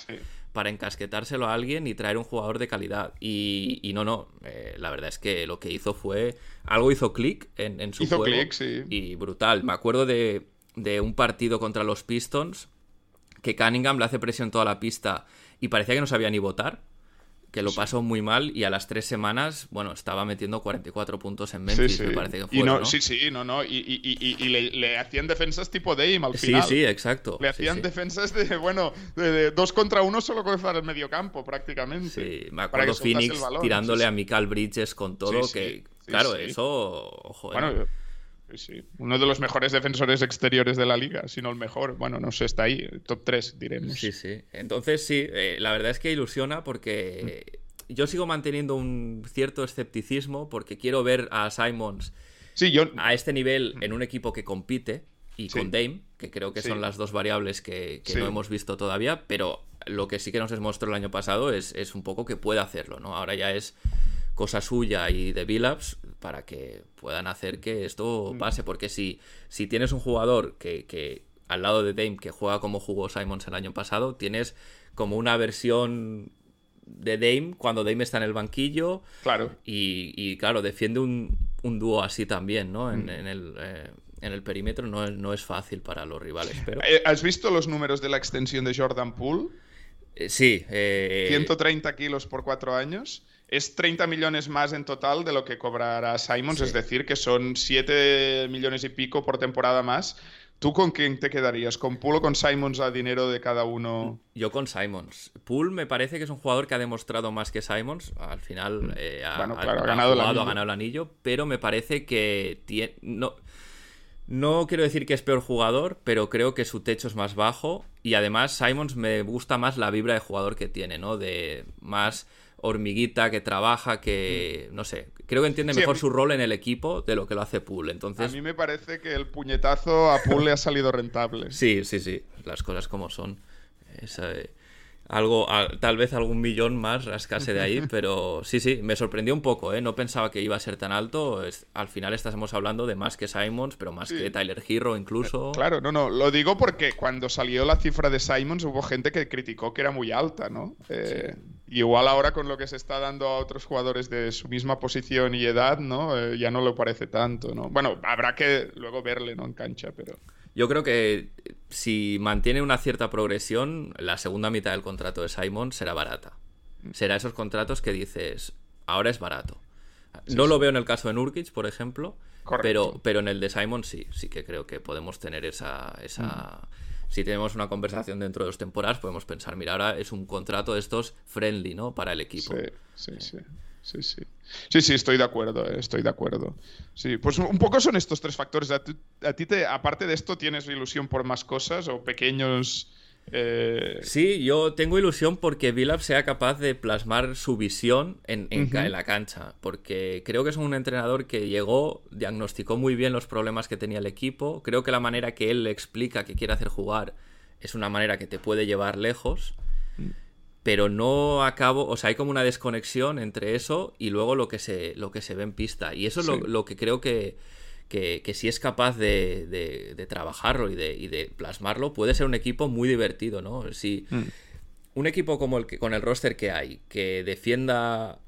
para encasquetárselo a alguien y traer un jugador de calidad. Y, no, no, eh, la verdad es que lo que hizo fue, algo hizo clic en, en, su juego y brutal. Me acuerdo de, de un partido contra los Pistons que Cunningham le hace presión toda la pista y parecía que no sabía ni votar que lo pasó muy mal y a las tres semanas, bueno, estaba metiendo 44 puntos en Memphis, me parece que fue, y no, Sí, sí, no, no, y, le, hacían defensas tipo Dame al final. Sí, sí, exacto. Le hacían defensas de, bueno, de, dos contra uno solo cruzar el medio campo, prácticamente. Sí, me acuerdo Phoenix tirándole a Michael Bridges con todo, que, claro, eso, ojo. Bueno, eh. Sí, Uno de los mejores defensores exteriores de la liga, si no el mejor. Bueno, no sé, está ahí, top 3, diremos. Sí, sí. Entonces, sí, eh, la verdad es que ilusiona porque yo sigo manteniendo un cierto escepticismo porque quiero ver a Simons sí, yo... a este nivel en un equipo que compite y con Dame, que creo que son las dos variables que, no hemos visto todavía, pero lo que sí que nos demostró el año pasado es, es un poco que puede hacerlo, ¿no? Ahora ya es cosa suya y de Billups para que puedan hacer que esto mm. pase. Porque si, si tienes un jugador que, al lado de Dame que juega como jugó Simons el año pasado, tienes como una versión de Dame cuando Dame está en el banquillo. Claro. Y, claro, defiende un, dúo así también, ¿no? En, mm. el. Eh, en el perímetro no, no, es fácil para los rivales. Pero... Eh, ¿Has visto los números de la extensión de Jordan Poole? Eh, sí. 130 kilos por cuatro años es 30 millones más en total de lo que cobrará Simons, es decir, que son 7 millones y pico por temporada más. ¿Tú con quién te quedarías? ¿Con Poole o con Simons a dinero de cada uno? Yo con Simons. Poole me parece que es un jugador que ha demostrado más que Simons. Al final mm. eh, ha, ganado, el anillo, pero me parece que tiene... No, no quiero decir que es peor jugador, pero creo que su techo es más bajo y además Simons me gusta más la vibra de jugador que tiene, ¿no? De más hormiguita que trabaja, que no sé, creo que entiende mejor su rol en el equipo de lo que lo hace Pool. Entonces... A mí me parece que el puñetazo a Pool le ha salido rentable. Sí, sí, sí, las cosas como son. Eh, algo, tal vez algún millón más rascase de ahí, pero sí, sí, me sorprendió un poco, ¿eh? No pensaba que iba a ser tan alto. al final estamos hablando de más que Simons, pero más que Tyler Hero incluso. Eh, claro, no, no, lo digo porque cuando salió la cifra de Simons hubo gente que criticó que era muy alta, ¿no? Eh, igual ahora con lo que se está dando a otros jugadores de su misma posición y edad, ¿no? Eh, ya no lo parece tanto, ¿no? Bueno, habrá que luego verle, ¿no? En cancha, pero... Yo creo que si mantiene una cierta progresión, la segunda mitad del contrato de Simon será barata. Será esos contratos que dices, ahora es barato. no lo veo en el caso de Nurkic, por ejemplo, pero, pero en el de Simon sí, sí que creo que podemos tener esa... esa... Si tenemos una conversación dentro de dos temporadas, podemos pensar, mira, ahora es un contrato de estos friendly, ¿no? Para el equipo. Sí, sí, sí. Sí, sí. Sí, sí, estoy de acuerdo, eh, estoy de acuerdo. Sí, pues un poco son estos tres factores. A ti, te, aparte de esto, ¿tienes ilusión por más cosas o pequeños... Eh? Sí, yo tengo ilusión porque Villap sea capaz de plasmar su visión en, en, la cancha, porque creo que es un entrenador que llegó, diagnosticó muy bien los problemas que tenía el equipo, creo que la manera que él le explica que quiere hacer jugar es una manera que te puede llevar lejos pero no acabo, o sea, hay como una desconexión entre eso y luego lo que se, lo que se ve en pista. Y eso es lo, que creo que, que, si es capaz de, de, trabajarlo y de, y de, plasmarlo, puede ser un equipo muy divertido, ¿no? Si mm. un equipo como el que, con el roster que hay, que defienda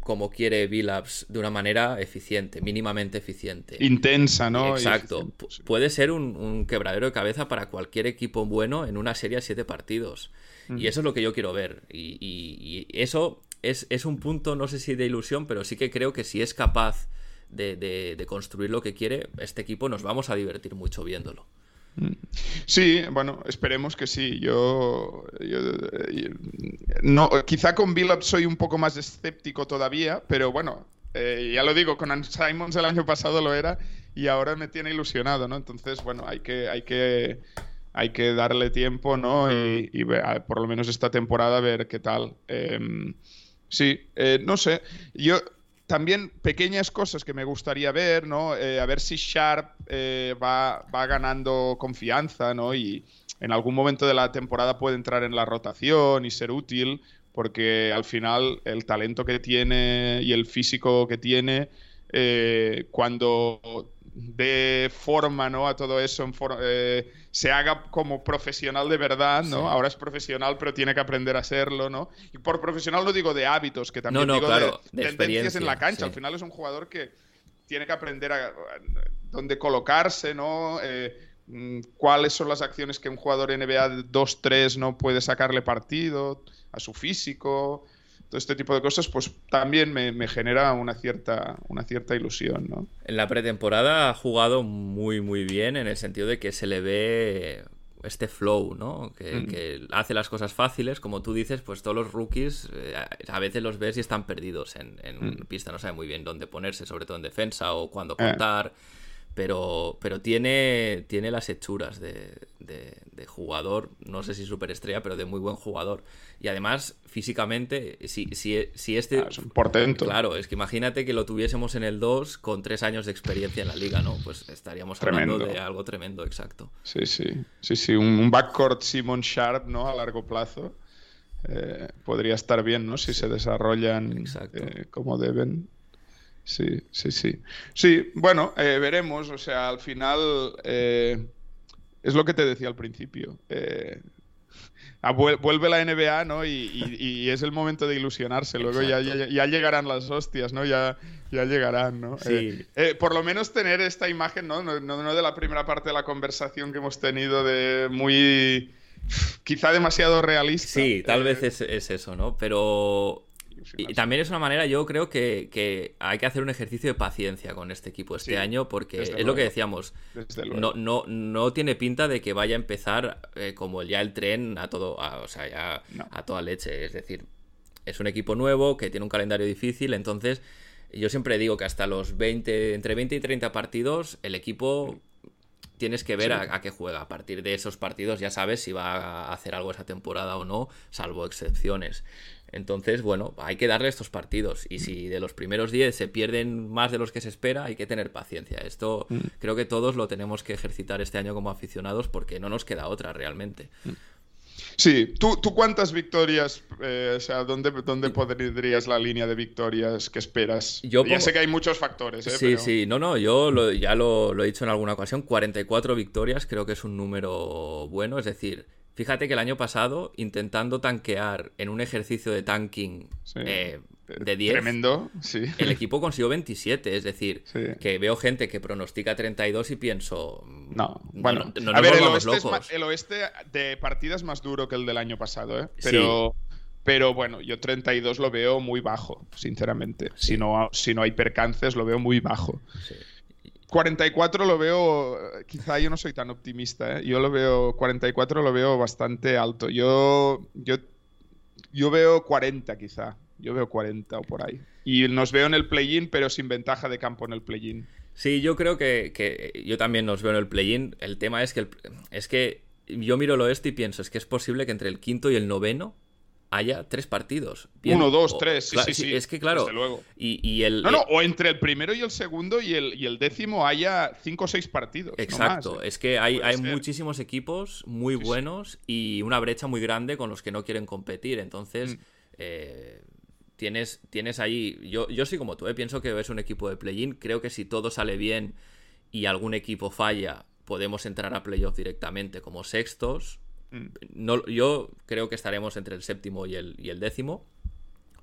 como quiere Billups de una manera eficiente, mínimamente eficiente. Intensa, ¿no? Exacto. Puede ser un, un, quebradero de cabeza para cualquier equipo bueno en una serie de siete partidos. Y eso es lo que yo quiero ver. Y, eso es, un punto, no sé si de ilusión, pero sí que creo que si es capaz de, construir lo que quiere, este equipo nos vamos a divertir mucho viéndolo. Sí, bueno, esperemos que sí. Yo, no, quizá con Billups soy un poco más escéptico todavía, pero bueno, eh, ya lo digo, con Simons el año pasado lo era y ahora me tiene ilusionado, ¿no? Entonces, bueno, hay que, hay que hay que darle tiempo, ¿no? Y, por lo menos esta temporada ver qué tal. Em, sí, eh, no sé. Yo también pequeñas cosas que me gustaría ver, ¿no? Eh, a ver si Sharp eh, va, va, ganando confianza, ¿no? Y en algún momento de la temporada puede entrar en la rotación y ser útil, porque al final el talento que tiene y el físico que tiene, eh, cuando dé forma ¿no? a todo eso, eh, se haga como profesional de verdad, ¿no? Ahora es profesional, pero tiene que aprender a serlo, ¿no? Y por profesional no digo de hábitos, que también digo de, tendencias en la cancha. Al final es un jugador que tiene que aprender a, dónde colocarse, ¿no? Eh, mm, cuáles son las acciones que un jugador NBA 2-3 no puede sacarle partido, a su físico, todo este tipo de cosas, pues también me, genera una cierta, una cierta ilusión, ¿no? En la pretemporada ha jugado muy, muy bien en el sentido de que se le ve este flow, ¿no? Que, mm. hace las cosas fáciles, como tú dices, pues todos los rookies eh, a veces los ves y están perdidos en, mm. pista, no sabe muy bien dónde ponerse, sobre todo en defensa o cuándo eh. Pero, pero tiene, tiene las hechuras de, de, jugador, no sé si superestrella, pero de muy buen jugador. Y además, físicamente, si, si, si este... Ah, es un portento. Claro, es que imagínate que lo tuviésemos en el 2 con tres años de experiencia en la liga, ¿no? Pues estaríamos hablando de algo tremendo, exacto. Sí, sí, sí, sí, un, backcourt Simon Sharp, ¿no? A largo plazo. Eh, podría estar bien, ¿no? Si se desarrollan eh, como deben. Sí, sí, sí. Sí, bueno, eh, veremos. O sea, al final eh, es lo que te decía al principio. Eh, vuelve la NBA, ¿no? Y, es el momento de ilusionarse. Luego ya, ya, llegarán las hostias, ¿no? Ya, ya llegarán, ¿no? Sí. por lo menos tener esta imagen, ¿no? ¿no? ¿no? de la primera parte de la conversación que hemos tenido de muy... quizá demasiado realista. Sí, tal vez es, es eso, ¿no? Pero y también es una manera, yo creo que, hay que hacer un ejercicio de paciencia con este equipo este año, porque es lo que decíamos. No, no, no tiene pinta de que vaya a empezar eh, como ya el tren a todo, o sea, ya a toda leche. Es decir, es un equipo nuevo que tiene un calendario difícil, entonces yo siempre digo que hasta los 20, entre 20 y 30 partidos, el equipo tienes que ver a, a, qué juega. A partir de esos partidos ya sabes si va a hacer algo esa temporada o no, salvo excepciones. Entonces, bueno, hay que darle estos partidos. Y si de los primeros 10 se pierden más de los que se espera, hay que tener paciencia. Esto mm. creo que todos lo tenemos que ejercitar este año como aficionados porque no nos queda otra realmente. Mm. Sí, ¿tú, tú cuántas victorias, eh, o sea, ¿dónde, dónde podrías la línea de victorias que esperas? Yo ya sé que hay muchos factores. ¿eh? Sí, sí, no, no, yo ya lo, lo he dicho en alguna ocasión, 44 victorias creo que es un número bueno, es decir, Fíjate que el año pasado, intentando tanquear en un ejercicio de tanking eh, de 10, Tremendo, sí. el equipo consiguió 27. Es decir, que veo gente que pronostica 32 y pienso. No, bueno, a ver, el oeste, el oeste, de partida es más duro que el del año pasado, ¿eh? Pero. Pero bueno, yo 32 lo veo muy bajo, sinceramente. Si, no, si no hay percances, lo veo muy bajo. Sí. 44 lo veo, quizá yo no soy tan optimista, ¿eh? yo lo veo, 44 lo veo bastante alto. Yo, yo, yo veo 40 quizá, yo veo 40 o por ahí. Y nos veo en el play-in, pero sin ventaja de campo en el play-in. Sí, yo creo que, que, yo también nos veo en el play-in. El tema es que, es que yo miro el oeste y pienso, es que es posible que entre el quinto y el noveno haya tres partidos. Uno, dos, tres, sí, sí, sí, Es que claro. luego. Y, el, no, no, o entre el primero y el segundo y el, y el décimo haya cinco o seis partidos. Exacto, ¿eh? es que hay, hay muchísimos equipos muy buenos y una brecha muy grande con los que no quieren competir. Entonces, mm. eh, tienes, tienes ahí. Yo, yo sí, como tú, ¿eh? pienso que es un equipo de play-in. Creo que si todo sale bien y algún equipo falla, podemos entrar a playoff directamente como sextos no, yo creo que estaremos entre el séptimo y el, y el décimo,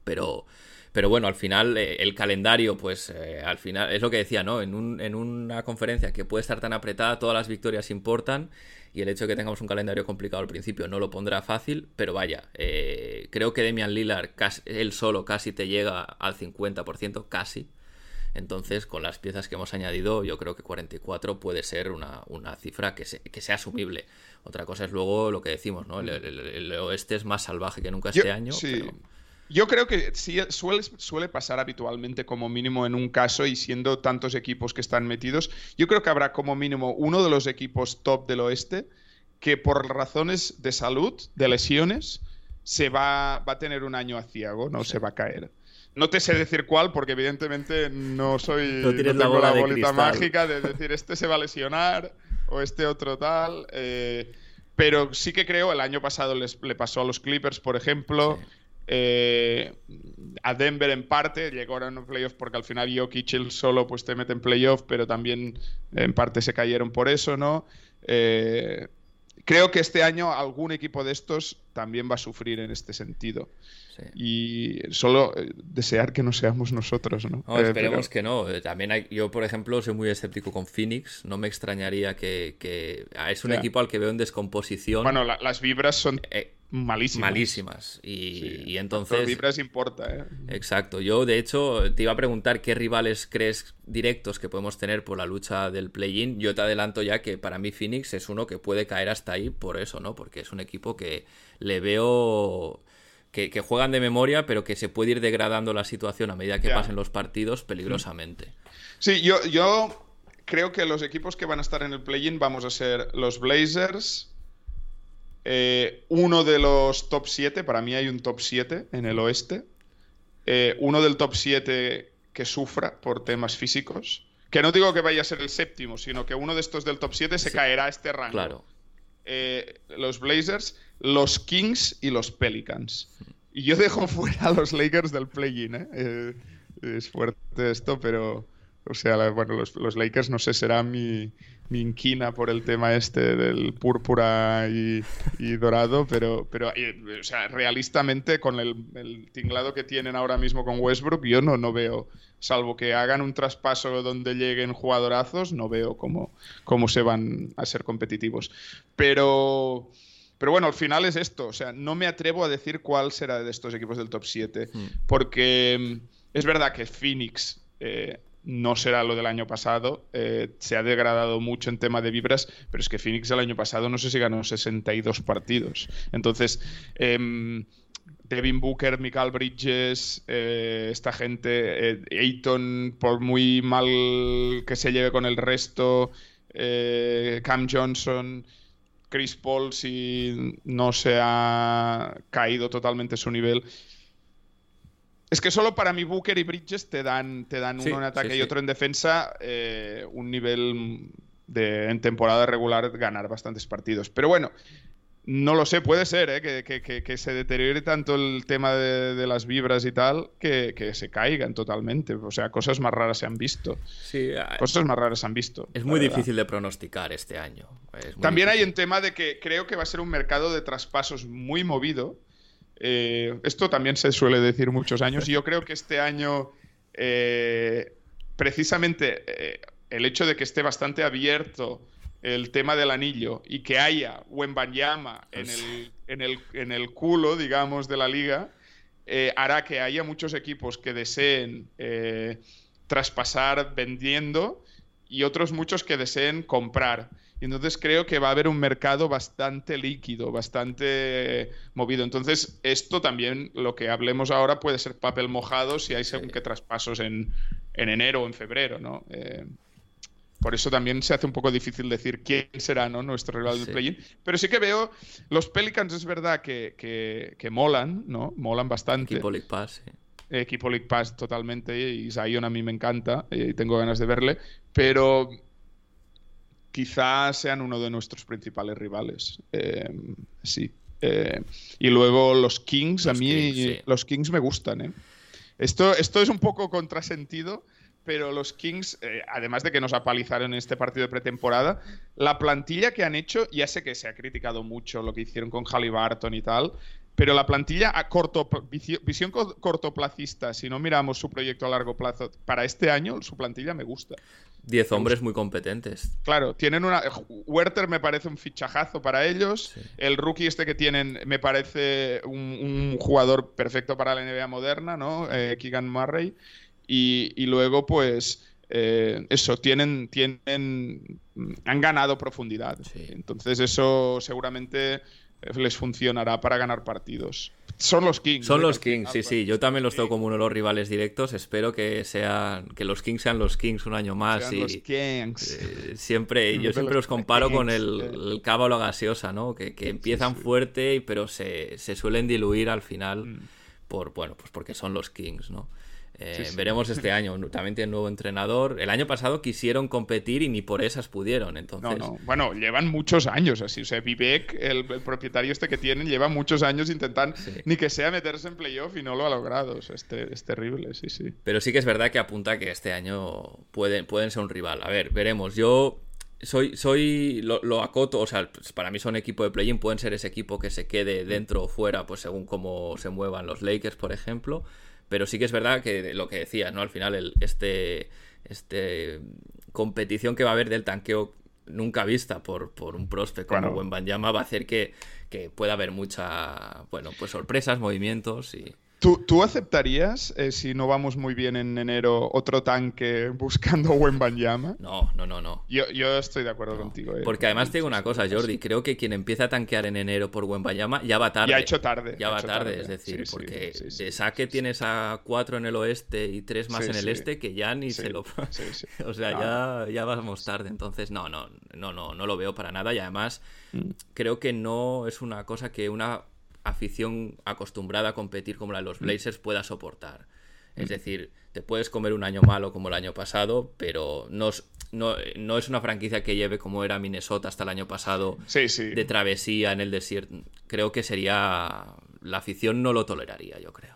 pero, pero bueno, al final eh, el calendario, pues eh, al final es lo que decía, ¿no? En, un, en una conferencia que puede estar tan apretada, todas las victorias importan y el hecho de que tengamos un calendario complicado al principio no lo pondrá fácil, pero vaya, eh, creo que Demian Lillard, él solo casi te llega al 50%, casi. Entonces, con las piezas que hemos añadido, yo creo que 44 puede ser una, cifra que, que, sea asumible. Otra cosa es luego lo que decimos, ¿no? El, oeste es más salvaje que nunca este año. Sí. Yo creo que sí suele, suele pasar habitualmente como mínimo en un caso y siendo tantos equipos que están metidos, yo creo que habrá como mínimo uno de los equipos top del oeste que por razones de salud, de lesiones, se va, va a tener un año aciago, no se va a caer. No te sé decir cuál, porque evidentemente no soy. No tienes la tengo bola bolita mágica de decir este se va a lesionar o este otro tal. eh, pero sí que creo, el año pasado les, le pasó a los Clippers, por ejemplo. Sí. eh, a Denver en parte, llegaron a playoff porque al final Jokic él solo pues te mete en playoff, pero también en parte se cayeron por eso, ¿no? Eh, creo que este año algún equipo de estos también va a sufrir en este sentido. Sí. Y solo eh, desear que no seamos nosotros, ¿no? No, Eh, esperemos pero- que no. Eh, También hay, yo, por ejemplo, soy muy escéptico con Phoenix. No me extrañaría que, que- ah, es un equipo al que veo en descomposición Bueno, la- las vibras son eh, malísimas. malísimas. Y, Sí. y entonces. vibras importa, ¿eh? Exacto. Yo, de hecho, te iba a preguntar qué rivales crees directos que podemos tener por la lucha del play-in. Yo te adelanto ya que para mí Phoenix es uno que puede caer hasta ahí por eso, ¿no? Porque es un equipo que le veo que, que juegan de memoria, pero que se puede ir degradando la situación a medida que pasen los partidos peligrosamente. Sí, yo, yo creo que los equipos que van a estar en el play-in vamos a ser los Blazers, eh, uno de los top 7, para mí hay un top 7 en el oeste, eh, uno del top 7 que sufra por temas físicos, que no digo que vaya a ser el séptimo, sino que uno de estos del top 7 se Sí. caerá a este rango. Claro. Eh, los Blazers, los Kings y los Pelicans. Y yo dejo fuera a los Lakers del play-in, es fuerte esto, pero. O sea, la- bueno, los, los Lakers no sé, será mi, mi inquina por el tema este del púrpura y, y dorado, pero, pero eh, o sea, realistamente, con el, el tinglado que tienen ahora mismo con Westbrook, yo no, no veo, salvo que hagan un traspaso donde lleguen jugadorazos, no veo cómo, cómo se van a ser competitivos. Pero. Pero bueno, al final es esto. O sea, no me atrevo a decir cuál será de estos equipos del top 7. Hmm. Porque mm, es verdad que Phoenix eh, no será lo del año pasado. eh, se ha degradado mucho en tema de vibras. Pero es que Phoenix el año pasado no sé si ganó 62 partidos. Entonces. em, Devin Booker, Michael Bridges, eh, esta gente, eh, Ayton, por muy mal que se lleve con el resto, Cam Johnson, Chris Paul, si no se ha caído totalmente su nivel. Es que solo para mí Booker y Bridges te dan, te dan Sí, uno en ataque sí, y otro en defensa, eh, un nivel de en temporada regular ganar bastantes partidos. Pero bueno, no lo sé, puede ser ¿eh? que, que- que- que se deteriore tanto el tema de, de las vibras y tal que, que se caigan totalmente. O sea, cosas más raras se han visto. Sí, ah, Cosas más raras se han visto. es muy verdad. difícil de pronosticar este año. Es También hay un tema de que creo que va a ser un mercado de traspasos muy movido. Eh, esto también se suele decir muchos años. Y yo creo que este año, eh, precisamente eh, el hecho de que esté bastante abierto el tema del anillo y que haya Wembanyama en el, en el, en el culo, digamos, de la liga, hará que haya muchos equipos que deseen traspasar vendiendo y otros muchos que deseen comprar. Y entonces creo que va a haber un mercado bastante líquido, bastante movido. Entonces, esto también, lo que hablemos ahora, puede ser papel mojado si hay según qué traspasos en, en enero o en febrero, ¿no? Eh, por eso también se hace un poco difícil decir quién será ¿no? nuestro rival del Sí. play-in. Pero sí que veo, los Pelicans es verdad que, que- que molan, ¿no? Molan bastante Equipo League Pass, sí. equipo League Pass totalmente y Zion a mí me encanta eh, y tengo ganas de verle, pero quizás sean uno de nuestros principales rivales. Eh, sí. Eh, y luego los Kings, a mí Kings, sí. los Kings me gustan. ¿eh? Esto, esto es un poco contrasentido, pero los Kings, eh, además de que nos apalizaron en este partido de pretemporada, la plantilla que han hecho, ya sé que se ha criticado mucho lo que hicieron con Halliburton y tal, pero la plantilla a corto visión co- cortoplacista, si no miramos su proyecto a largo plazo, para este año su plantilla me gusta. Diez hombres muy competentes. Claro, tienen una. Werther me parece un fichajazo para ellos. Sí. El rookie este que tienen me parece un, un jugador perfecto para la NBA moderna, ¿no? Eh, Keegan Murray. Y, y luego, pues. eh, eso, tienen, tienen. Han ganado profundidad. Sí. Entonces, eso seguramente eh, les funcionará para ganar partidos. Son los Kings. Son los Kings, sí, sí. Yo también los tengo como uno de los rivales directos. Espero que sean que los Kings sean los Kings un año más sean y los Kings. eh, siempre yo siempre los comparo con el, el cava o la gaseosa, ¿no? Que, que empiezan sí. fuerte y- pero se, se suelen diluir al final Mm. por bueno, pues porque son los Kings, ¿no? Eh, Sí, sí. Veremos este año. También tiene nuevo entrenador. El año pasado quisieron competir y ni por esas pudieron. Entonces, No, no. Bueno, llevan muchos años así. O sea, Vivek, el, el propietario este que tienen, lleva muchos años intentando Sí. ni que sea meterse en playoff y no lo ha logrado. O sea, es, es terrible, sí, sí. Pero sí que es verdad que apunta que este año pueden, pueden ser un rival. A ver, veremos. Yo soy, soy lo, lo acoto, o sea, pues para mí son equipo de play-in, pueden ser ese equipo que se quede dentro o fuera, pues según cómo se muevan los Lakers, por ejemplo. Pero sí que es verdad que lo que decías, ¿no? Al final, el, este, este competición que va a haber del tanqueo nunca vista por, por un prospect como Bueno. Wembanyama va a hacer que, que pueda haber mucha, bueno, pues sorpresas, movimientos y... ¿Tú, tú aceptarías, eh, si no vamos muy bien en enero, otro tanque buscando Wembanyama? No, no, no, no. Yo, yo estoy de acuerdo contigo. eh. Porque además te digo una cosa, Jordi, creo que quien empieza a tanquear en enero por Wembayama ya va tarde. Ya ha hecho tarde, Ya ha va tarde, tarde. es decir, Sí, porque sí, sí, de saque tienes a cuatro en el oeste y tres más en el este que ya ni se lo... o sea, No. ya, ya vamos tarde, entonces no, no, no, no, no lo veo para nada y además Mm. creo que no es una cosa que una afición acostumbrada a competir como la de los Mm. Blazers pueda soportar. Es decir, te puedes comer un año malo como el año pasado, pero no es, no, no es una franquicia que lleve como era Minnesota hasta el año pasado Sí, sí. de travesía en el desierto. Creo que sería... La afición no lo toleraría, yo creo.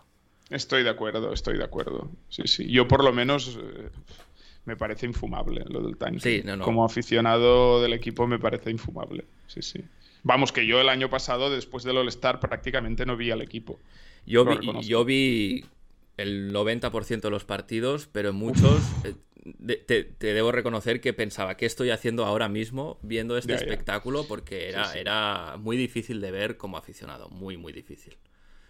Estoy de acuerdo, estoy de acuerdo. Sí, sí. Yo por lo menos eh, me parece infumable lo del tanque. Sí, no, no. Como aficionado del equipo me parece infumable. Sí, sí. Vamos, que yo el año pasado, después del All-Star, prácticamente no vi al equipo. Yo vi, yo vi el 90% de los partidos, pero en muchos eh, te, te debo reconocer que pensaba qué estoy haciendo ahora mismo viendo este Ya, ya. espectáculo porque era, sí. era muy difícil de ver como aficionado, muy, muy difícil.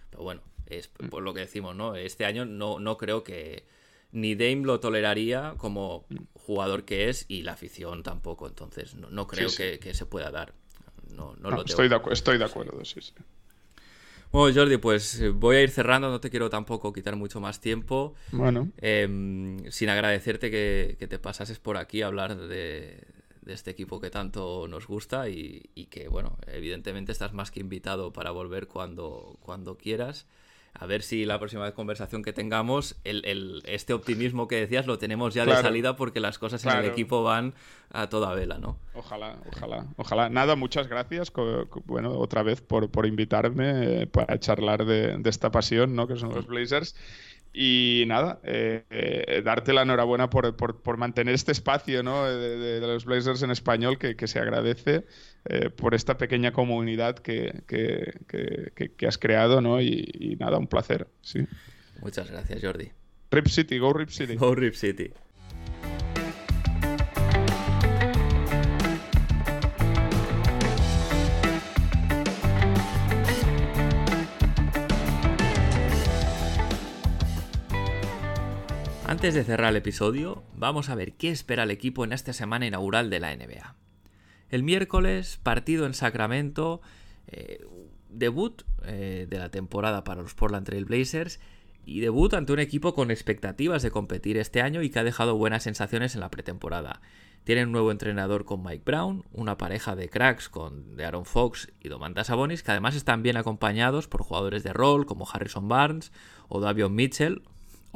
Pero bueno, es Mm. por lo que decimos, ¿no? Este año no, no creo que ni Dame lo toleraría como jugador que es y la afición tampoco, entonces no, no creo sí. Que, que se pueda dar. No, no No, lo tengo. estoy, de, acu- estoy de acuerdo, sí, sí. Bueno, Jordi, pues eh, voy a ir cerrando, no te quiero tampoco quitar mucho más tiempo. Bueno, Em, sin agradecerte que, que te pasases por aquí a hablar de, de este equipo que tanto nos gusta y, y que, bueno, evidentemente estás más que invitado para volver cuando, cuando quieras. A ver si la próxima conversación que tengamos, el, el- este optimismo que decías lo tenemos ya de salida porque las cosas en el equipo van a toda vela, ¿no? ojalá, ojalá, ojalá. Nada, muchas gracias, bueno, otra vez por, por invitarme eh, para charlar de, de esta pasión, ¿no? Que son los Blazers. Y nada, eh, eh, darte la enhorabuena por, por- por mantener este espacio ¿no? de, de- de los Blazers en español que, que se agradece eh, por esta pequeña comunidad que, que- que- que- que has creado ¿no? y, y nada, un placer. Sí. Muchas gracias, Jordi. Rip City, go Rip City. Go Rip City. Antes de cerrar el episodio, vamos a ver qué espera el equipo en esta semana inaugural de la NBA. El miércoles, partido en Sacramento, eh, debut eh, de la temporada para los Portland Trail Blazers y debut ante un equipo con expectativas de competir este año y que ha dejado buenas sensaciones en la pretemporada. Tienen un nuevo entrenador con Mike Brown, una pareja de cracks con de Aaron Fox y Domantas Sabonis, que además están bien acompañados por jugadores de rol como Harrison Barnes o Davion Mitchell.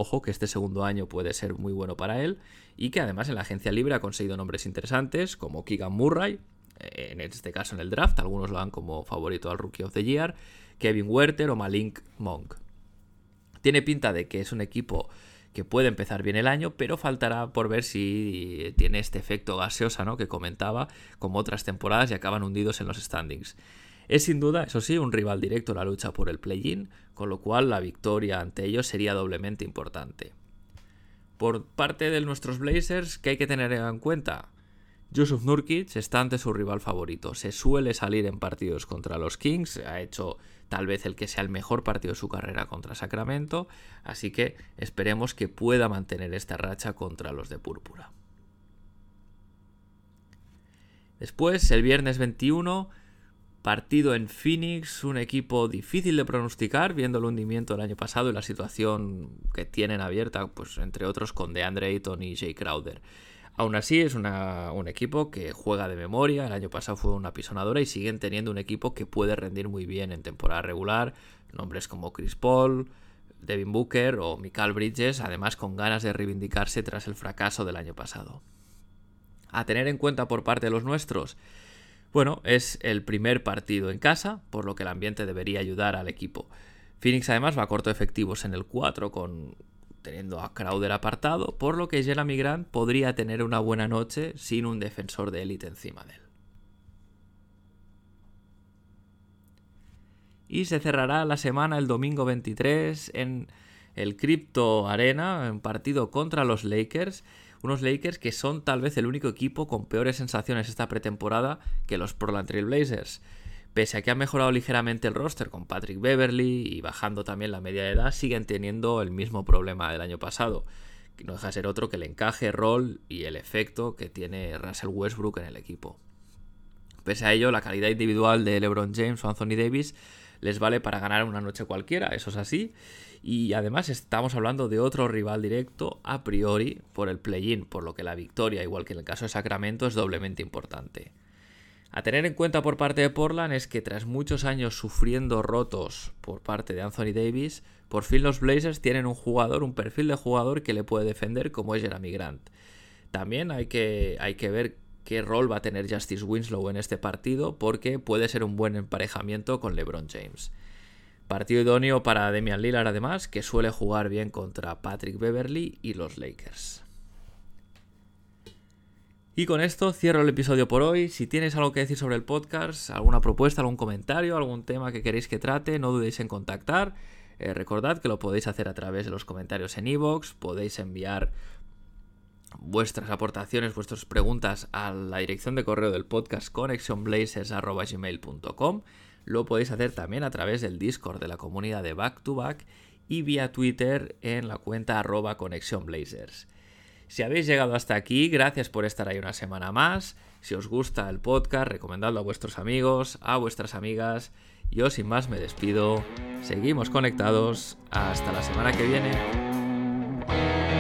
Ojo que este segundo año puede ser muy bueno para él y que además en la agencia libre ha conseguido nombres interesantes como Keegan Murray, eh, en este caso en el draft, algunos lo dan como favorito al Rookie of the Year, Kevin Werther o Malink Monk. Tiene pinta de que es un equipo que puede empezar bien el año, pero faltará por ver si tiene este efecto gaseosa ¿no? que comentaba, como otras temporadas y acaban hundidos en los standings. Es sin duda, eso sí, un rival directo en la lucha por el play-in, con lo cual la victoria ante ellos sería doblemente importante. Por parte de nuestros Blazers, ¿qué hay que tener en cuenta? Yusuf Nurkic está ante su rival favorito. Se suele salir en partidos contra los Kings. Ha hecho tal vez el que sea el mejor partido de su carrera contra Sacramento. Así que esperemos que pueda mantener esta racha contra los de Púrpura. Después, el viernes 21, Partido en Phoenix, un equipo difícil de pronosticar, viendo el hundimiento del año pasado y la situación que tienen abierta, pues entre otros con DeAndre Ayton y Jay Crowder. Aún así, es un equipo que juega de memoria. El año pasado fue una pisonadora y siguen teniendo un equipo que puede rendir muy bien en temporada regular. Nombres como Chris Paul, Devin Booker o Michael Bridges, además con ganas de reivindicarse tras el fracaso del año pasado. A tener en cuenta por parte de los nuestros, bueno, es el primer partido en casa, por lo que el ambiente debería ayudar al equipo. Phoenix además va a corto efectivos en el 4 con teniendo a Crowder apartado, por lo que Jeremy Grant podría tener una buena noche sin un defensor de élite encima de él. Y se cerrará la semana el domingo 23 en el Crypto Arena, un partido contra los Lakers unos Lakers que son tal vez el único equipo con peores sensaciones esta pretemporada que los Portland Trail Blazers. Pese a que han mejorado ligeramente el roster con Patrick Beverly y bajando también la media de edad, siguen teniendo el mismo problema del año pasado, que no deja de ser otro que el encaje, rol y el efecto que tiene Russell Westbrook en el equipo. Pese a ello, la calidad individual de LeBron James o Anthony Davis les vale para ganar una noche cualquiera, eso es así, y además estamos hablando de otro rival directo a priori por el play-in, por lo que la victoria, igual que en el caso de Sacramento, es doblemente importante. A tener en cuenta por parte de Portland es que tras muchos años sufriendo rotos por parte de Anthony Davis, por fin los Blazers tienen un jugador, un perfil de jugador que le puede defender como es Jeremy Grant. También hay que, hay que ver qué rol va a tener Justice Winslow en este partido porque puede ser un buen emparejamiento con LeBron James. Partido idóneo para Demian Lillard además, que suele jugar bien contra Patrick Beverly y los Lakers. Y con esto cierro el episodio por hoy. Si tienes algo que decir sobre el podcast, alguna propuesta, algún comentario, algún tema que queréis que trate, no dudéis en contactar. Eh, recordad que lo podéis hacer a través de los comentarios en iVoox, podéis enviar vuestras aportaciones, vuestras preguntas a la dirección de correo del podcast connectionblazers.gmail.com lo podéis hacer también a través del Discord de la comunidad de Back to Back y vía Twitter en la cuenta arroba. Si habéis llegado hasta aquí, gracias por estar ahí una semana más. Si os gusta el podcast, recomendadlo a vuestros amigos, a vuestras amigas. Yo sin más me despido. Seguimos conectados. Hasta la semana que viene.